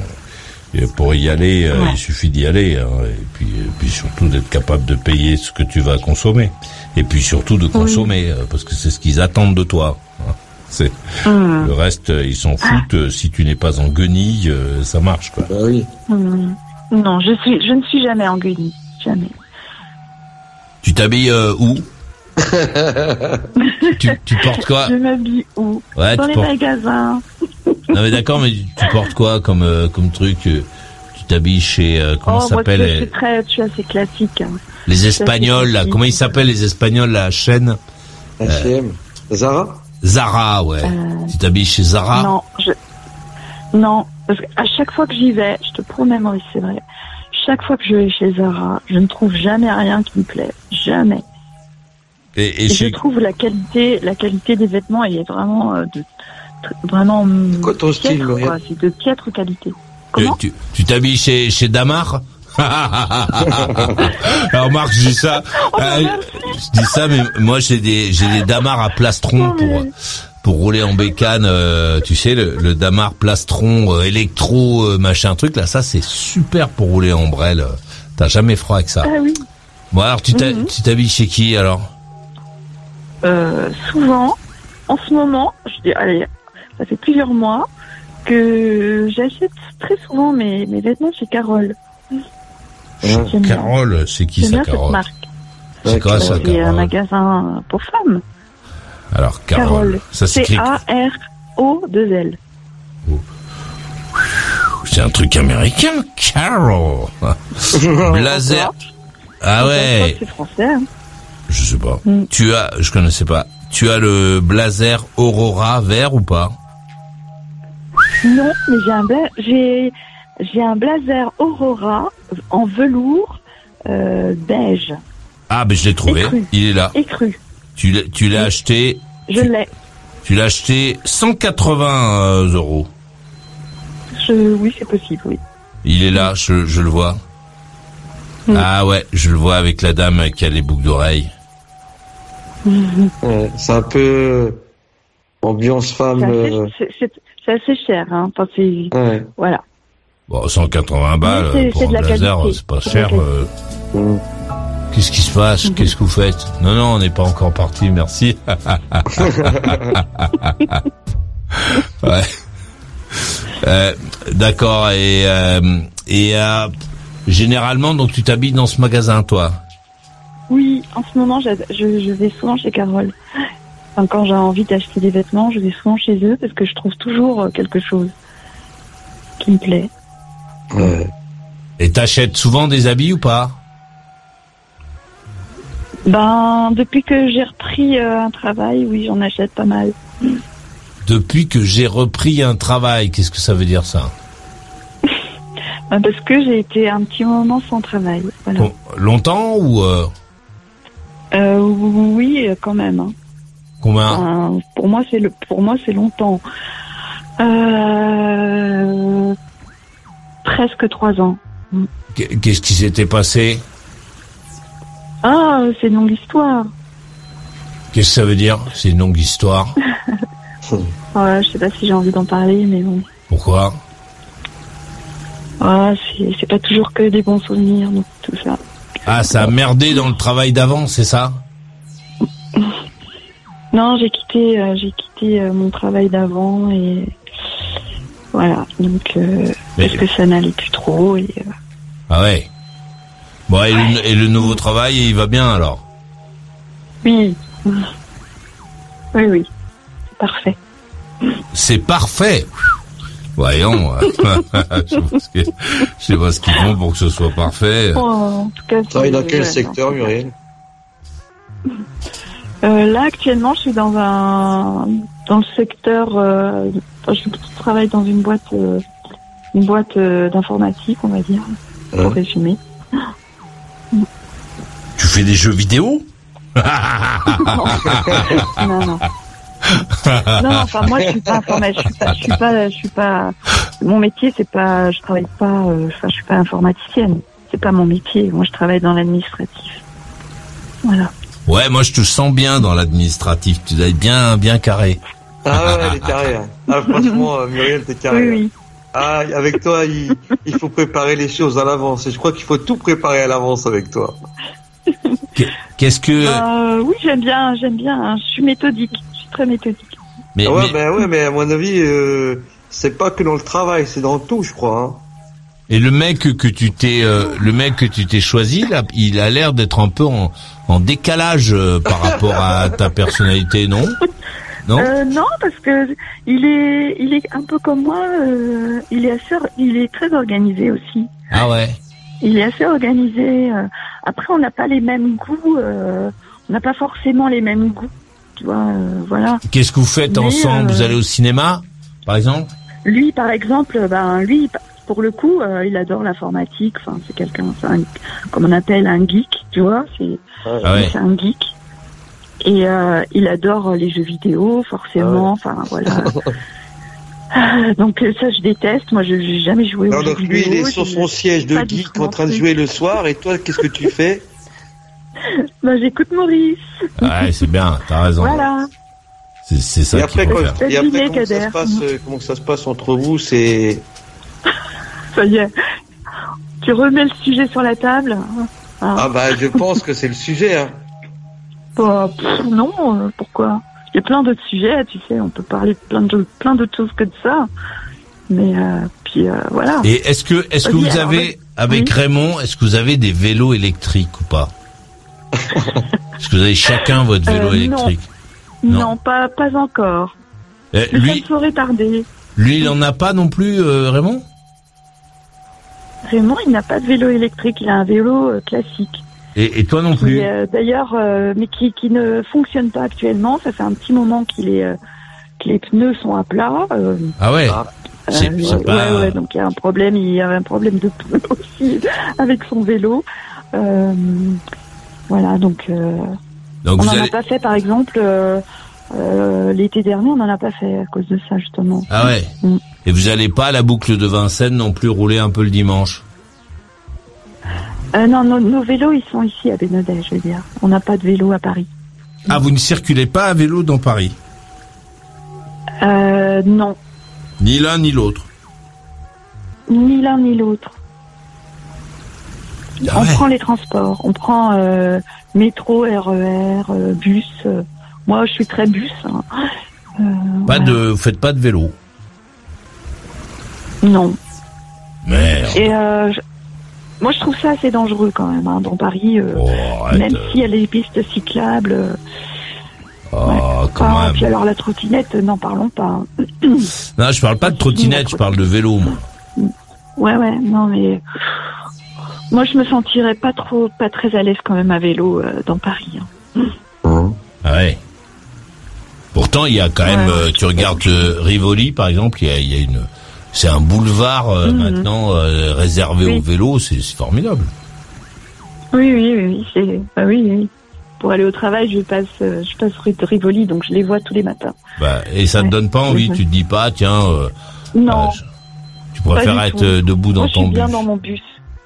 Et pour y aller, euh, Ouais. il suffit d'y aller, hein, et puis, et puis surtout d'être capable de payer ce que tu vas consommer, et puis surtout de consommer, euh, parce que c'est ce qu'ils attendent de toi. hein. [laughs] C'est Hum, le reste, euh, ils s'en foutent. euh, Si tu n'es pas en guenille, euh, ça marche quoi. Bah oui. hum. Non, je suis, je ne suis jamais en guenille. Jamais. Tu t'habilles euh, où? [laughs] tu, tu portes quoi Je m'habille où Ouais, Dans les portes- magasins. Non mais d'accord, mais tu portes quoi comme euh, comme truc euh, Tu t'habilles chez euh, comment oh, ça s'appelle je très, je suis assez classique. hein. les Espagnols là classique. Comment ils s'appellent les Espagnols la chaîne H&M. Zara Zara, ouais. Tu t'habilles chez Zara? Non, je... non, parce qu'à chaque fois que j'y vais, je te promets, Maurice, c'est vrai. Chaque fois que je vais chez Zara, je ne trouve jamais rien qui me plaît, jamais. Et, Et, et je chez trouve la qualité, la qualité des vêtements, elle est vraiment euh, de, vraiment. quoi ton style, piètre, Muriel quoi. C'est de piètre qualité. tu- Comment tu tu t'habilles chez chez Damar [laughs] Alors Marc, je dis ça, Oh, euh, je dis ça, mais moi j'ai des j'ai des Damar à plastron pour pour rouler en bécane. euh, tu sais le, le Damar plastron euh, électro euh, machin truc là, ça c'est super pour rouler en brel. T'as jamais froid avec ça. Ah oui. Bon alors tu Mhm. tu t'habilles chez qui alors? Euh, souvent, en ce moment, je dis, allez, ça fait plusieurs mois que j'achète très souvent mes, mes vêtements chez Carole. Bien. Carole, c'est qui ça Carole marque. C'est quoi ça C'est un Carole magasin pour femmes. Alors Carole, ça s'écrit C-A-R-O-2-L. C'est un truc américain, Carol. [laughs] Blazer. Ah ouais. C'est français. hein. Je sais pas. Mm. Tu as, je connaissais pas. Tu as le blazer Aurora vert ou pas? Non, mais j'ai un, bla- j'ai, j'ai un blazer Aurora en velours euh, beige. Ah, ben je l'ai trouvé. Écru. Il est là. Écru. Tu l'as, tu l'as acheté? Je l'ai. Tu l'as acheté 180 euh, euros. Je, oui, c'est possible, oui. Il est là, je, je le vois. Mm. Ah ouais, je le vois avec la dame qui a les boucles d'oreilles. Ouais, c'est un peu ambiance femme. C'est assez, euh, assez cher, hein. Enfin, ouais. voilà. Bon, 180 balles c'est- pour un de la blazer, qualité. c'est pas cher. euh. Qu'est-ce qui se passe? Qu'est-ce que vous faites? Non, non, on n'est pas encore parti, merci. [laughs] ouais. Euh, D'accord. Et euh, et euh, généralement, donc tu t'habilles dans ce magasin, toi? Oui, en ce moment, je, je vais souvent chez Carole. Enfin, quand j'ai envie d'acheter des vêtements, je vais souvent chez eux parce que je trouve toujours euh, quelque chose qui me plaît. Ouais. Et t'achètes souvent des habits ou pas? Ben, depuis que j'ai repris euh, un travail, oui, j'en achète pas mal. Depuis que j'ai repris un travail, qu'est-ce que ça veut dire ça? [laughs] Ben, parce que j'ai été un petit moment sans travail. Voilà. Bon, Longtemps ou euh, Euh, oui, quand même. hein. combien pour moi, c'est le, pour moi, c'est longtemps. Euh, presque trois ans. Qu'est-ce qui s'était passé? Ah, c'est une longue histoire. Qu'est-ce que ça veut dire? C'est une longue histoire. [laughs] Ouais, je sais pas si j'ai envie d'en parler, mais bon. Pourquoi? Ah, c'est c'est pas toujours que des bons souvenirs, donc tout ça. Ah, ça a merdé dans le travail d'avant, c'est ça Non, j'ai quitté, euh, j'ai quitté euh, mon travail d'avant et voilà. Donc euh, Mais- parce que ça n'allait plus trop et euh, Ah ouais. Bon, et le, et le nouveau travail, il va bien alors oui, oui, oui, c'est parfait. C'est parfait Voyons, [laughs] je sais pas ce que- je sais pas ce qu'ils font pour que ce soit parfait. Oh, en tout cas, Travaille dans quel secteur, Muriel? Euh, là, actuellement, je suis dans un dans le secteur. Euh, enfin, je travaille dans une boîte, euh, une boîte euh, d'informatique, on va dire, pour Hein? résumer. Tu fais des jeux vidéo? [laughs] Non, non. [laughs] non, enfin moi je suis pas informatique, je suis pas, je suis pas, je suis pas. Mon métier c'est pas, je travaille pas, euh, enfin je suis pas informaticienne. c'est pas mon métier. Moi, je travaille dans l'administratif. Voilà. Ouais, moi je te sens bien dans l'administratif. Tu dois être bien, bien carré. Ah ouais, elle est carrée. hein. Ah, franchement, euh, Muriel, t'es carré. Oui, oui. Ah, avec toi, il, il faut préparer les choses à l'avance. Et je crois qu'il faut tout préparer à l'avance avec toi. Qu'est-ce que Euh, oui, j'aime bien, j'aime bien. hein. Je suis méthodique. Très méthodique. mais, Ah ouais, mais- ben ouais, mais à mon avis, euh, c'est pas que dans le travail, c'est dans tout, je crois. Hein. et le mec que tu t'es, euh, le mec que tu t'es choisi là, il a l'air d'être un peu en, en décalage euh, par [laughs] rapport à ta personnalité, non? Non? Euh, non, parce que il est, il est un peu comme moi. euh, il est assez, il est très organisé aussi. Ah ouais? Il est assez organisé. Après, on n'a pas les mêmes goûts. euh, on n'a pas forcément les mêmes goûts. Tu vois, euh, voilà. Qu'est-ce que vous faites Mais, ensemble? Euh, Vous allez au cinéma, par exemple? Lui, par exemple, ben lui, pour le coup, euh, il adore l'informatique. Enfin, c'est quelqu'un, comme on appelle un geek. Tu vois, c'est Ah ouais. c'est un geek. Et euh, il adore les jeux vidéo, forcément. Enfin, voilà. Ah, [laughs] Donc euh, ça, je déteste. Moi, je n'ai jamais joué aux jeux donc lui, il est sur son siège de geek en train de jouer le soir. Et toi, qu'est-ce que tu fais? [laughs] Ben, j'écoute Maurice. Ouais, c'est bien. T'as raison. Voilà. C'est, c'est ça Et qu'il après, faut quoi, faire. et après Devinez, comment, ça Kader. se passe, euh, comment ça se passe entre vous C'est [laughs] Ça y est. Tu remets le sujet sur la table. Ah, ah bah, je pense que c'est le sujet. Hein. bah, pff, non, euh, pourquoi? Il y a plein d'autres sujets, tu sais. On peut parler de plein de plein d'autres choses que de ça. Mais euh, puis euh, voilà. Et est-ce que, est-ce que vous alors, avez, avec Oui. Raymond, est-ce que vous avez des vélos électriques ou pas? Est-ce que vous avez chacun votre vélo Euh, non. électrique non, non. pas pas encore. Euh, Mais Lui, ça tarder. lui, il en a pas non plus, euh, Raymond? Raymond, il n'a pas de vélo électrique. Il a un vélo euh, classique. et, et toi non plus? euh, d'ailleurs, euh, mais qui, qui ne fonctionne pas actuellement. Ça fait un petit moment qu'il est, euh, que les pneus sont à plat. euh, Ah ouais? C'est- euh, c'est ouais, pas- ouais, donc il y a un problème. Il y a un problème de pneus [laughs] aussi avec son vélo. Voilà, donc, euh, Donc on n'en a pas fait, par exemple, euh, euh, l'été dernier, on n'en a pas fait à cause de ça justement. Ah ouais. Mm. Et vous allez pas à la boucle de Vincennes non plus rouler un peu le dimanche Euh, non, nos, nos vélos, ils sont ici à Bénodet, je veux dire. On n'a pas de vélo à Paris. Ah, vous ne circulez pas à vélo dans Paris Euh, non, Ni l'un ni l'autre. ni l'un ni l'autre. Ah on prend les transports, on prend euh, métro, RER, euh, bus. moi, je suis très bus. hein. Euh, Pas de, vous faites pas de vélo. Non. Merde. Et euh, je- moi, je trouve ça assez dangereux quand même hein, dans Paris. Oh, même s'il y a les pistes cyclables. Oh, quand ah, même. puis alors la trottinette, n'en parlons pas. hein. Non, je parle pas de trottinette, je parle de vélo, moi. Ouais, ouais, non mais moi, je me sentirais pas trop, pas très à l'aise quand même à vélo euh, dans Paris. hein. Ah ouais. Pourtant, il y a quand même, Ouais, euh, tu regardes euh, Rivoli, par exemple, il y a, il y a une, c'est un boulevard euh, Mhm. maintenant euh, réservé Oui. au vélo, c'est c'est formidable. Oui, oui, oui, oui, c'est, bah oui, oui. Pour aller au travail, je passe, euh, je passe rue de Rivoli, donc je les vois tous les matins. Bah, et ça te donne pas envie, Mhm. tu te dis pas, tiens, euh, Non, je- tu préfères du être tout. euh, debout dans moi je ton suis bus. bien dans mon bus.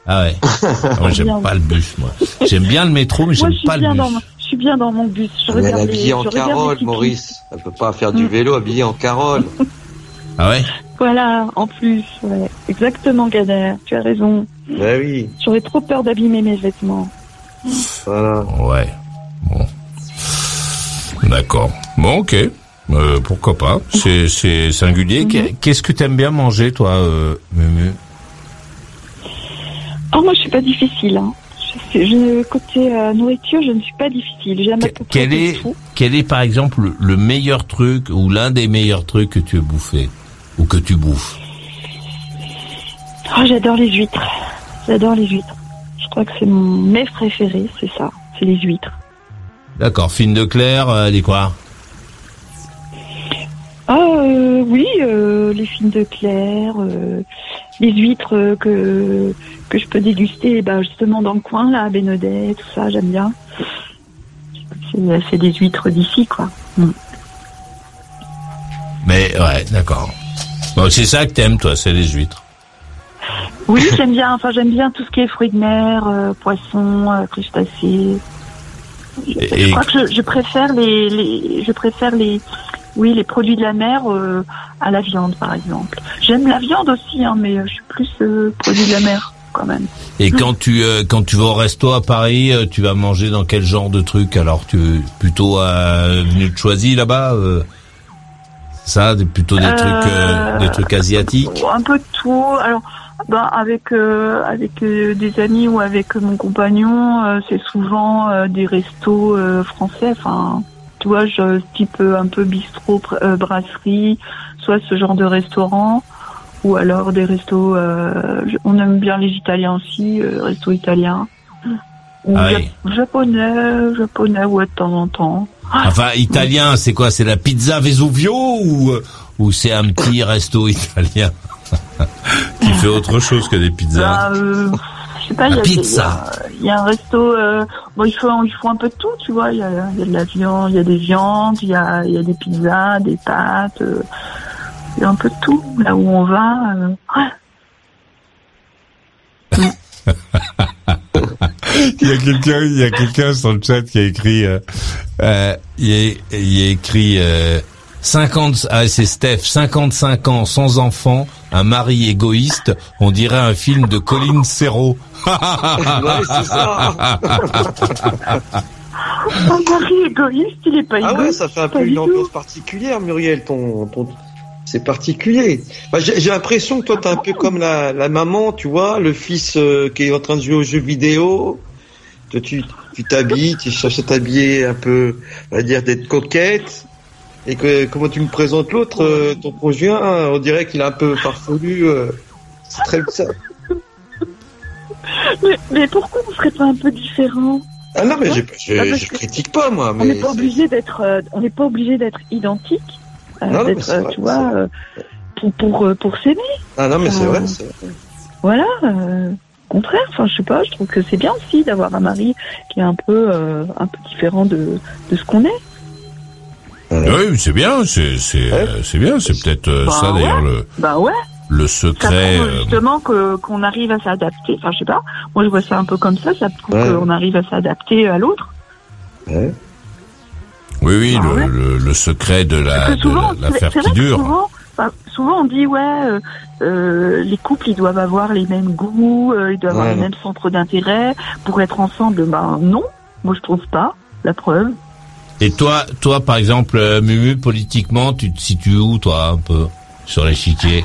Ah ouais. [laughs] moi, j'aime pas le bus, moi. J'aime bien le métro, mais Moi, j'aime je suis pas le bien bus. dans, mon- je suis bien dans mon bus. Je Mais elle est habillée je en Carole. Maurice. Elle peut pas faire du vélo habillée en Carole. [laughs] Ah ouais? Voilà, en plus, ouais. Exactement, Gader. Tu as raison. Ben oui, J'aurais trop peur d'abîmer mes vêtements. voilà. Ouais. Bon. D'accord. Bon, ok. Euh, pourquoi pas? C'est, c'est singulier. Mhm. Qu'est- Qu'est-ce que t'aimes bien manger, toi, euh, Mumu? Oh, moi, je suis pas difficile. Hein. Je, je- côté euh, nourriture, je ne suis pas difficile. J'aime Que- quel est, tout. quel est, par exemple, le, le meilleur truc ou l'un des meilleurs trucs que tu as bouffé ou que tu bouffes? Oh, j'adore les huîtres. J'adore les huîtres. Je crois que c'est mon mets préféré, c'est ça. C'est les huîtres. D'accord. Fine de Claire, euh, elle est quoi? Ah euh, oui, euh, les films de Claire, euh, les huîtres que que je peux déguster, bah justement dans le coin là, à Bénodet, tout ça, j'aime bien. C'est des huîtres d'ici, quoi. Mais ouais, d'accord. Bon, c'est ça que t'aimes, toi, c'est les huîtres. Oui, [laughs] j'aime bien. Enfin, j'aime bien tout ce qui est fruits de mer, euh, poissons, euh, crustacés. Je, Et- je crois que je, je préfère les, les, je préfère les, oui, les produits de la mer euh, à la viande, par exemple. J'aime la viande aussi, hein, mais euh, je suis plus euh, produit de la mer quand même. Et quand tu euh, quand tu vas au resto à Paris, euh, tu vas manger dans quel genre de truc? Alors tu plutôt à Avenue de Choisy là-bas euh, Ça, plutôt des Euh, trucs euh, des trucs asiatiques? Un peu de tout. Alors, ben, avec euh, avec euh, des amis ou avec mon compagnon, euh, c'est souvent euh, des restos euh, français. Enfin, vois, je, type euh, un peu bistrot, euh, brasserie, soit ce genre de restaurant, ou alors des restos. euh, on aime bien les Italiens aussi, euh, restos italiens. Ou Ah oui. japonais, japonais, ouais, de temps en temps. Enfin, italien, c'est quoi? C'est la pizza Vesuvio ou euh, ou c'est un petit resto italien? [laughs] Qui fait autre chose que des pizzas euh, je sais pas, il y, a y y un resto. Euh, bon, ils font, ils font un peu de tout, tu vois. Il y a, il y a de la viande, il y a des viandes, il y a, y a des pizzas, des pâtes. euh, il y a un peu de tout. Là où on va. euh, ouais. Il y a quelqu'un, il y a quelqu'un sur le chat qui a écrit, euh, euh, il, y a, il a écrit euh, 50, ah c'est Steph, 55 ans, sans enfant, un mari égoïste, on dirait un film de Colin Serrault. [laughs] c'est ça. Un mari égoïste, il est pas Ah égoïste. ouais, ça fait un peu une ambiance particulière, Muriel. Ton, ton... c'est particulier. Bah, j'ai j'ai l'impression que toi, t'es un peu comme la, la maman, tu vois, le fils euh, qui est en train de jouer aux jeux vidéo. Toi, tu tu t'habilles, tu cherches à t'habiller un peu, on va dire, d'être coquette. Et que comment tu me présentes l'autre, euh, ton conjoint, on dirait qu'il est un peu farfelu. euh, c'est très ça. Mais, mais pourquoi on serait pas un peu différent? Ah non, mais j'ai- je, Ah, parce je que critique pas moi, On n'est pas obligé d'être, euh, on n'est pas obligé d'être identique. euh, Non, non, mais d'être, c'est euh, vrai, tu vois, euh, pour pour euh, pour s'aimer. ah non mais c'est vrai. c'est vrai. Voilà, euh, au contraire, enfin je sais pas, je trouve que c'est bien aussi d'avoir un mari qui est un peu euh, un peu différent de, de ce qu'on est. Oui, c'est bien, c'est c'est euh, c'est bien, c'est peut-être euh, Bah ça ouais. d'ailleurs le Bah ouais, le ça secret. prouve euh, justement que qu'on arrive à s'adapter. Enfin je sais pas, moi je vois ça un peu comme ça, ça prouve Ouais. qu'on arrive à s'adapter à l'autre. Oui, oui, Bah le, ouais. le, le secret de la que de souvent, la-. Souvent, enfin, souvent on dit ouais, euh, euh, les couples ils doivent avoir les mêmes goûts, euh, ils doivent avoir Ouais. les mêmes centres d'intérêt pour être ensemble. Ben non, moi je trouve pas. La preuve. Et toi, toi, par exemple, euh, Mumu, politiquement, tu te situes où, toi, un peu sur l'échiquier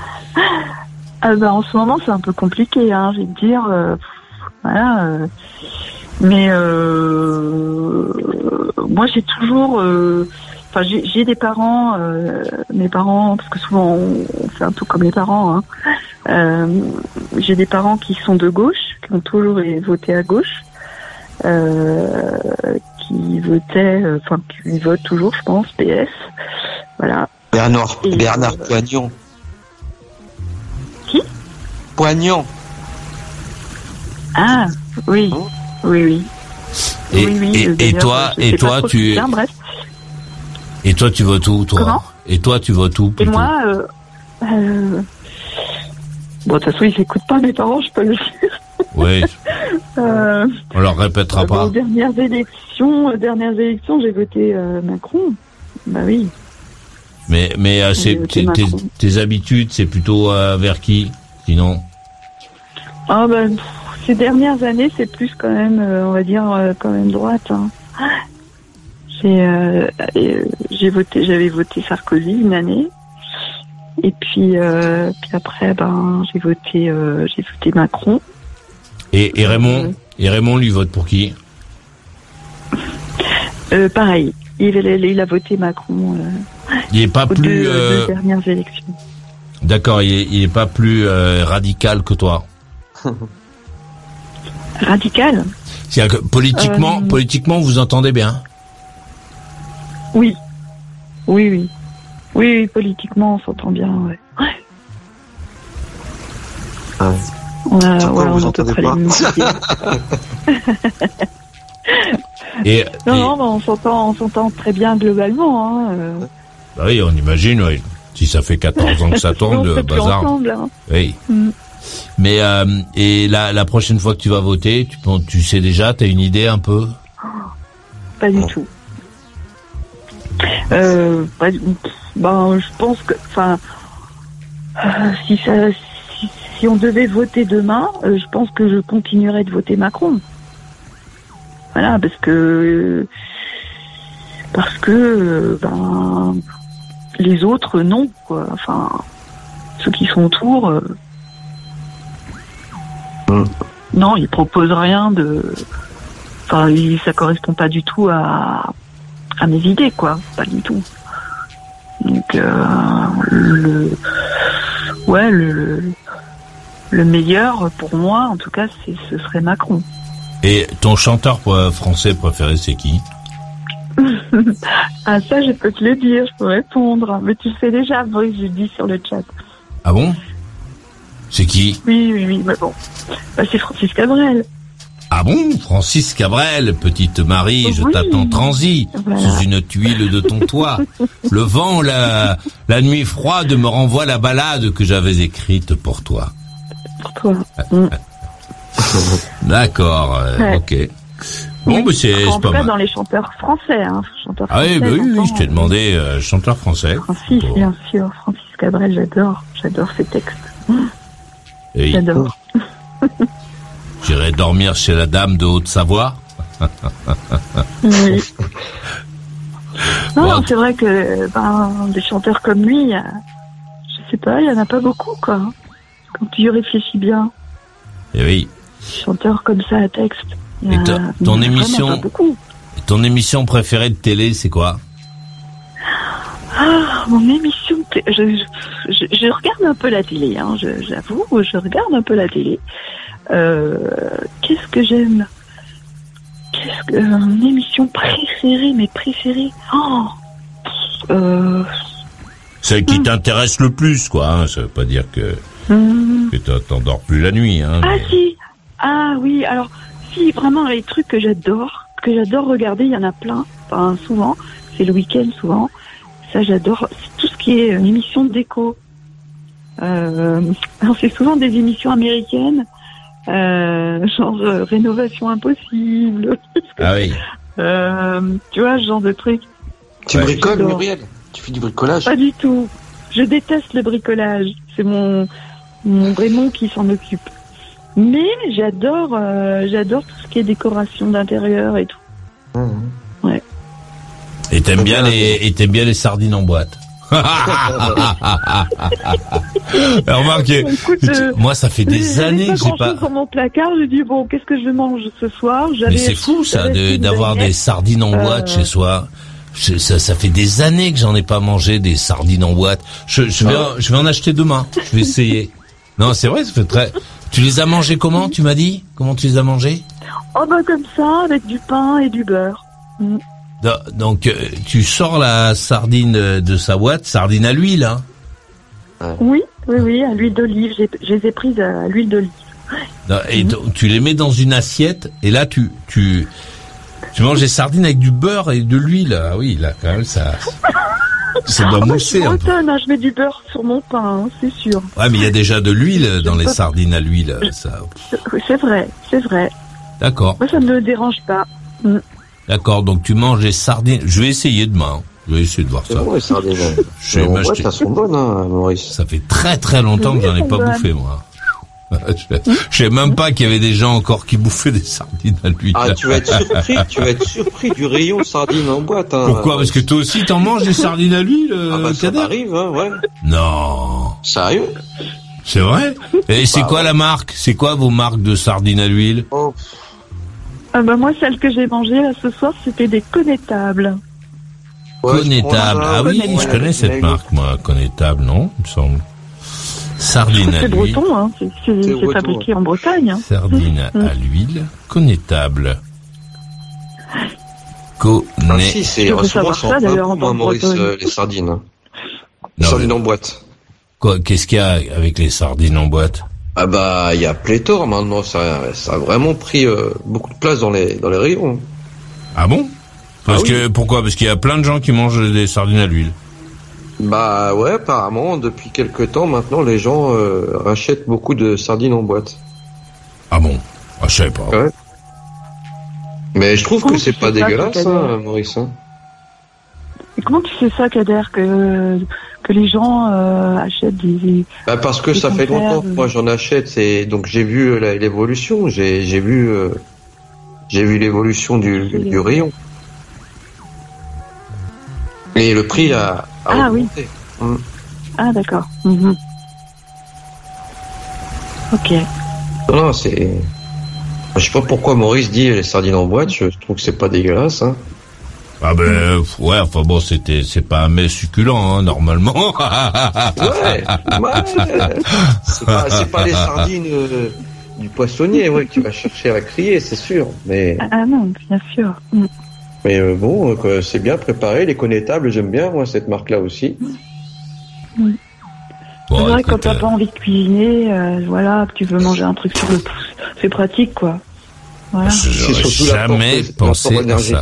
Ah ben, en ce moment, c'est un peu compliqué, hein, je vais te dire. euh, voilà. euh, mais euh, moi, j'ai toujours. euh, Enfin, j'ai des parents, euh, mes parents, parce que souvent on, fait un peu comme les parents. Hein, euh, j'ai des parents qui sont de gauche, qui ont toujours voté à gauche, euh, qui votaient, euh, enfin, qui votent toujours, je pense, PS. Voilà. Bernard, Et, Bernard euh, Poignon. Qui? Poignon. Ah, oui, oui, oui. Et, oui, oui, et, toi, et toi, tu, bref. et toi, tu votes où, toi? Comment? Et toi, tu votes où Et moi, euh, euh, bon, de toute façon, ils n'écoutent pas mes parents, je peux le dire. Oui, [laughs] Euh, on leur répétera euh, pas. aux dernières élections, aux dernières élections, j'ai voté euh, Macron. Bah oui. Mais, mais euh, tes, tes, habitudes, c'est plutôt euh, vers qui Sinon, Ah ben, ces dernières années, c'est plus quand même, euh, on va dire, euh, quand même droite. hein. J'ai, euh, euh, j'ai voté, j'avais voté Sarkozy une année. Et puis, euh, puis après, ben, j'ai voté, euh, j'ai voté Macron. et, et Raymond, et Raymond lui vote pour qui? Euh, pareil, il, a voté Macron euh, Il est pas aux plus, deux, euh, deux dernières élections. d'accord, il est, il est pas plus euh, radical que toi. [laughs] Radical? C'est-à-dire que politiquement, Euh, politiquement, vous entendez bien? Oui. Oui, oui. Oui, politiquement, on s'entend bien, ouais. Ouais. On a, ouais, on a à peu entendez près pas les mêmes idées. Et, Non, et- non, bah, on s'entend, on s'entend très bien globalement, hein. euh. bah oui, on imagine, oui. Si ça fait 14 ans que ça [laughs] tourne, on le bazar. ensemble, hein. Oui. Mm. Mais euh, et la, la prochaine fois que tu vas voter, tu, tu sais déjà, t'as une idée un peu? Pas du tout. Euh, ben, je pense que, enfin, euh, si ça, si, si on devait voter demain, euh, je pense que je continuerai de voter Macron. Voilà, parce que, parce que, euh, ben, les autres non, quoi. Enfin, ceux qui sont autour, euh, non, ils proposent rien de, enfin, ça correspond pas du tout à, à mes idées, quoi. Pas du tout. Donc, euh, le, ouais, le, le, le meilleur pour moi, en tout cas, ce serait Macron. Et ton chanteur français préféré, c'est qui? [laughs] Ah, ça, je peux te le dire, je peux répondre. Mais tu le sais déjà, Boris, je dis sur le chat. Ah bon? C'est qui? Oui, oui, oui, mais bon. Bah, c'est Francis Cabrel. Ah bon Francis Cabrel, petite Marie, je Oui. t'attends transi, Voilà. sous une tuile de ton toit. Le vent, la, la nuit froide me renvoie la balade que j'avais écrite pour toi. Pour toi. D'accord, euh, Ouais. ok. Bon, mais c'est pas cas, mal. dans les chanteurs français, hein. Chanteurs Ah oui, français, bah oui, oui, je t'ai demandé euh, chanteur français. Francis, bien sûr. Francis Cabrel, j'adore. J'adore ses textes. J'adore. [laughs] J'irai dormir chez la dame de Haute-Savoie. Oui. [laughs] Non, c'est vrai que ben, des chanteurs comme lui, a- je sais pas, il y en a pas beaucoup, quoi. Quand tu y réfléchis bien, Et Eh oui. des chanteurs comme ça à texte. Et a- ton- émission- pas ton émission préférée de télé, c'est quoi? Ah, mon émission, je, je, regarde un peu la télé, hein, je- j'avoue, je regarde un peu la télé. Euh, Qu'est-ce que j'aime Qu'est-ce que euh, une émission préférée, mais préférée Oh, euh, Celle qui t'intéresse le plus, quoi. Hein. Ça veut pas dire que, que t'en- t'endors plus la nuit. Hein. Ah mais- si, ah oui, alors si vraiment les trucs que j'adore, que j'adore regarder, il y en a plein, enfin souvent, c'est le week-end souvent. Ça j'adore, c'est tout ce qui est euh, émission de déco. Euh, alors [laughs] c'est souvent des émissions américaines, euh, genre euh, rénovation impossible, [laughs] Ah oui. euh, tu vois ce genre de trucs. Tu Ouais. bricoles. Muriel? Tu fais du bricolage? Pas du tout. Je déteste le bricolage. C'est mon, mon Raymond qui s'en occupe. Mais j'adore, euh, j'adore tout ce qui est décoration d'intérieur et tout. Ouais. Et t'aimes bien les, et t'aimes bien les sardines en boîte. Remarque, Écoute, euh, moi ça fait des années que j'ai pas. dans mon placard. Je dis bon, qu'est-ce que je mange ce soir? Mais c'est fou ça j'avais de- d'avoir des sardines en boîte Euh, chez soi. Je- ça, ça fait des années que j'en ai pas mangé des sardines en boîte. Je, je vais, en- je vais en acheter demain. Je vais essayer. [laughs] Non, c'est vrai, ça fait très. Tu les as mangés comment Tu m'as dit? Comment tu les as mangés? Oh bah comme ça, avec du pain et du beurre. Mm. Do- Donc euh, tu sors la sardine euh, de sa boîte, sardine à l'huile, hein Oui, oui, oui, à l'huile d'olive. Je les ai prises à l'huile d'olive. Et donc, tu les mets dans une assiette et là tu tu tu manges des sardines avec du beurre et de l'huile. Ah oui, là quand même ça [laughs] ça doit Ah bah, je mousser un peu. bretonne, hein, je mets du beurre sur mon pain, hein, c'est sûr. Ouais, mais il y a déjà de l'huile dans les sardines à l'huile. Ça, C'est vrai, c'est vrai. d'accord, Moi, ça ne me dérange pas. D'accord. Donc tu manges des sardines. Je vais essayer demain. Je vais essayer de voir ça. bon, les sardines. Je vais sont bonnes, hein, Maurice. Ça fait très très longtemps que j'en ai pas bouffé moi. [laughs] je, sais même pas qu'il y avait des gens encore qui bouffaient des sardines à l'huile. Ah, tu vas être surpris, tu vas être surpris du rayon sardines en boîte. Hein. Pourquoi? Parce que toi aussi t'en manges des sardines à l'huile, Ah euh, bah, ça Kader m'arrive, hein, ouais. Non. Sérieux? C'est vrai? Et c'est Bah quoi ouais. la marque? C'est quoi vos marques de sardines à l'huile? Oh, Ah bah moi, celle que j'ai mangée là ce soir, c'était des connétables. ouais, je Connétable. prends ça, Ah oui, je connais cette mais- marque, moi. Connétable, non Il me semble. Sardine à C'est l'huile. breton, hein. c'est- c'est C'est c'est fabriqué en Bretagne. hein. Sardine à l'huile. Connétable. Ah si, c'est c'est ça, en d'ailleurs, en moi, Maurice, euh, les sardines. Les Non, sardines mais- en boîte. Quoi Qu'est-ce qu'il y a avec les sardines en boîte? Ah bah, il y a pléthore maintenant, ça, ça a vraiment pris euh, beaucoup de place dans les, dans les rayons. Ah bon? Parce Ah oui. que pourquoi? Parce qu'il y a plein de gens qui mangent des sardines à l'huile. Bah ouais, apparemment, depuis quelques temps maintenant, les gens euh, rachètent beaucoup de sardines en boîte. Ah bon? Ah, Je sais pas. Ouais. Mais je trouve que c'est pas dégueulasse, hein, Maurice. hein. Et comment tu sais ça, Kader, que, que les gens euh, achètent des... Bah parce que Des ça fait longtemps que moi j'en achète, c'est donc j'ai vu euh, l'évolution, j'ai vu euh, j'ai vu l'évolution du, du rayon. Et le prix a, a Ah oui. augmenté. Mm. Ah d'accord. Mhm. Ok. Non, non, c'est. Je sais pas pourquoi Maurice dit les sardines en boîte. Je trouve que c'est pas dégueulasse. Hein. Ah ben ouais, enfin bon, c'était c'est pas un mets succulent hein, normalement. [laughs] Ouais, ouais. C'est pas, c'est pas les [laughs] sardines euh, du poissonnier ouais, que tu vas chercher à crier, c'est sûr. Mais, Ah, Ah non, bien sûr. Mm. mais euh, bon, euh, c'est bien préparé. Les connétables, j'aime bien moi cette marque-là aussi. Mm. Bon, c'est vrai que quand écoute, t'as euh, pas envie de cuisiner, euh, voilà, que tu veux manger un truc sur le pouce, c'est pratique quoi. Voilà. C'est j'aurais jamais l'apport pensé à ça.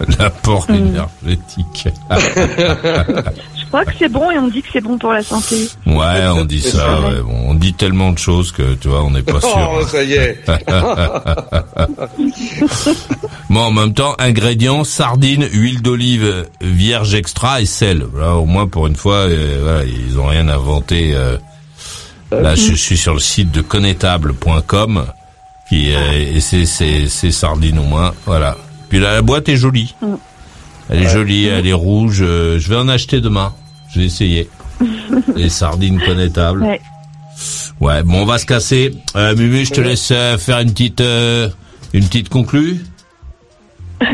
[laughs] L'apport Mm. énergétique. [laughs] Je crois que c'est bon et on dit que c'est bon pour la santé. Ouais, on dit ça. ouais, bon, on dit tellement de choses que tu vois, on n'est pas [laughs] sûr. Oh, ça y est. Bon, en même temps, ingrédients sardines, huile d'olive vierge extra et sel. Là, au moins pour une fois, euh, voilà, ils ont rien inventé. euh. Là, je suis sur le site de connétable.com qui euh, et c'est c'est c'est sardines au moins. Voilà. Puis là, la boîte est jolie. Mm. Elle est jolie, elle est rouge. euh, je vais en acheter demain. Je vais essayer. [laughs] Les sardines connétables. Ouais. Ouais, bon, on va se casser. Euh, Mumu, je te laisse euh, faire une petite, euh, une petite conclue. [laughs]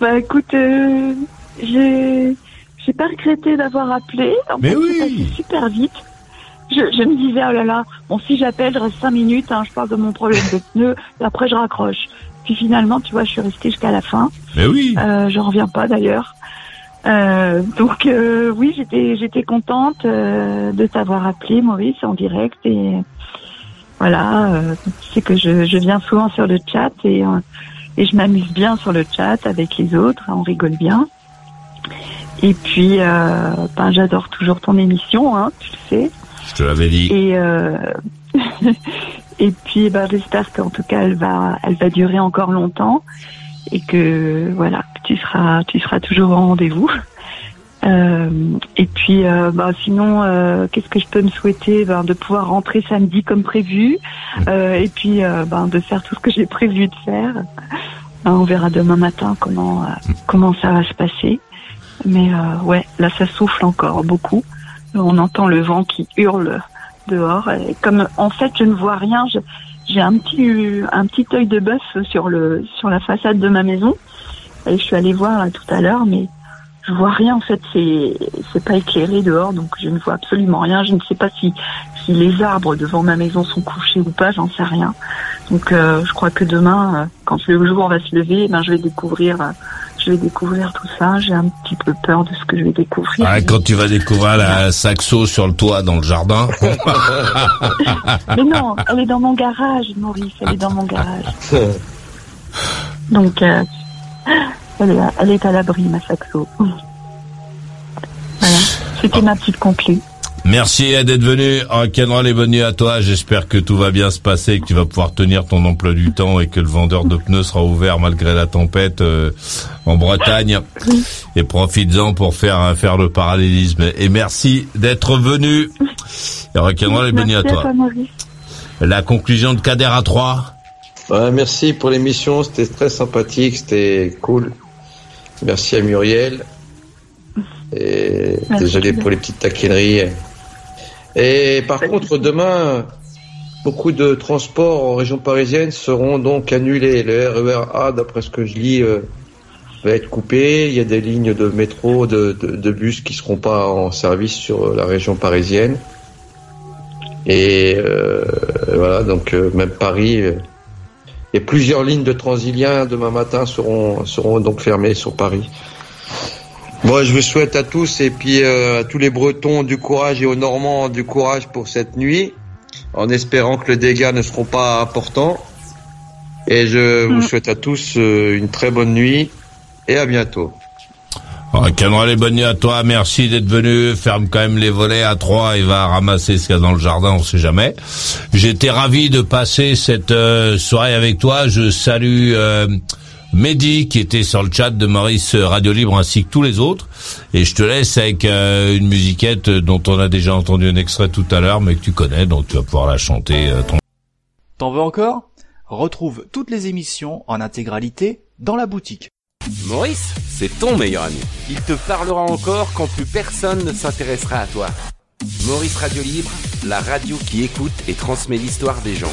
Bah écoute, euh, j'ai j'ai pas regretté d'avoir appelé. En Mais fait, oui. super vite. Je, je me disais oh là là, bon si j'appelle, je reste cinq minutes, hein, je parle de mon problème de pneu, et après je raccroche. Puis finalement, tu vois, je suis restée jusqu'à la fin. Mais oui. Euh, je reviens pas d'ailleurs. Euh, donc euh, oui, j'étais j'étais contente euh, de t'avoir appelé, Maurice, en direct et voilà, euh, tu sais que je, je viens souvent sur le chat et euh, et je m'amuse bien sur le chat avec les autres, on rigole bien. Et puis, euh, ben, j'adore toujours ton émission, hein, tu le sais. Je te l'avais dit. Et euh, [laughs] et puis, ben, j'espère qu'en tout cas, elle va, elle va durer encore longtemps et que voilà, tu seras, tu seras toujours au rendez-vous. Euh, et puis, euh, bah, sinon, euh, qu'est-ce que je peux me souhaiter? Ben, De pouvoir rentrer samedi comme prévu, euh, et puis ben, de faire tout ce que j'ai prévu de faire. Ben, on verra demain matin comment euh, comment ça va se passer. Mais ouais, là, ça souffle encore beaucoup. On entend le vent qui hurle dehors. Comme en fait, je ne vois rien, j'ai un petit un petit œil de bœuf sur le sur la façade de ma maison. Et je suis allée voir tout à l'heure, mais je vois rien en fait, c'est c'est pas éclairé dehors, donc je ne vois absolument rien. Je ne sais pas si si les arbres devant ma maison sont couchés ou pas, j'en sais rien. Donc euh, je crois que demain, euh, quand le jour va se lever, ben je vais découvrir, euh, je vais découvrir tout ça. J'ai un petit peu peur de ce que je vais découvrir. Ah, quand tu vas découvrir la saxo sur le toit dans le jardin. [laughs] Mais non, elle est dans mon garage, Maurice. Elle est dans mon garage. Donc, euh, elle, est, elle est à l'abri, ma saxo. Voilà. C'était ma petite conclue. Merci d'être venu. Rock'n'roll et bonne nuit à toi. J'espère que tout va bien se passer, que tu vas pouvoir tenir ton emploi du temps et que le vendeur de pneus sera ouvert malgré la tempête euh, en Bretagne. Et profites-en pour faire hein, faire le parallélisme. Et merci d'être venu. Et à toi. La conclusion de Kader à 3. Ouais, merci pour l'émission, c'était très sympathique, c'était cool. Merci à Muriel. Et Merci. désolé pour les petites taquineries. Et par contre, demain, beaucoup de transports en région parisienne seront donc annulés. Le RER A, d'après ce que je lis, euh, va être coupé. Il y a des lignes de métro, de, de, de bus qui seront pas en service sur la région parisienne. Et euh, voilà, donc euh, même Paris. euh, et plusieurs lignes de Transilien demain matin seront, seront donc fermées sur Paris. Moi, je vous souhaite à tous et puis euh, à tous les Bretons du courage et aux Normands du courage pour cette nuit, en espérant que les dégâts ne seront pas importants. Et je vous souhaite à tous euh, une très bonne nuit et à bientôt. Oh, les bonne nuit à toi, merci d'être venu. Ferme quand même les volets à trois et va ramasser ce qu'il y a dans le jardin, on sait jamais. J'étais ravi de passer cette euh, soirée avec toi. Je salue euh, Mehdi qui était sur le chat de Maurice Radio Libre ainsi que tous les autres. Et je te laisse avec euh, une musiquette dont on a déjà entendu un extrait tout à l'heure, mais que tu connais, donc tu vas pouvoir la chanter. Euh, T'en veux encore? Retrouve toutes les émissions en intégralité dans la boutique. Maurice, c'est ton meilleur ami. Il te parlera encore quand plus personne ne s'intéressera à toi. Maurice Radio Libre, la radio qui écoute et transmet l'histoire des gens.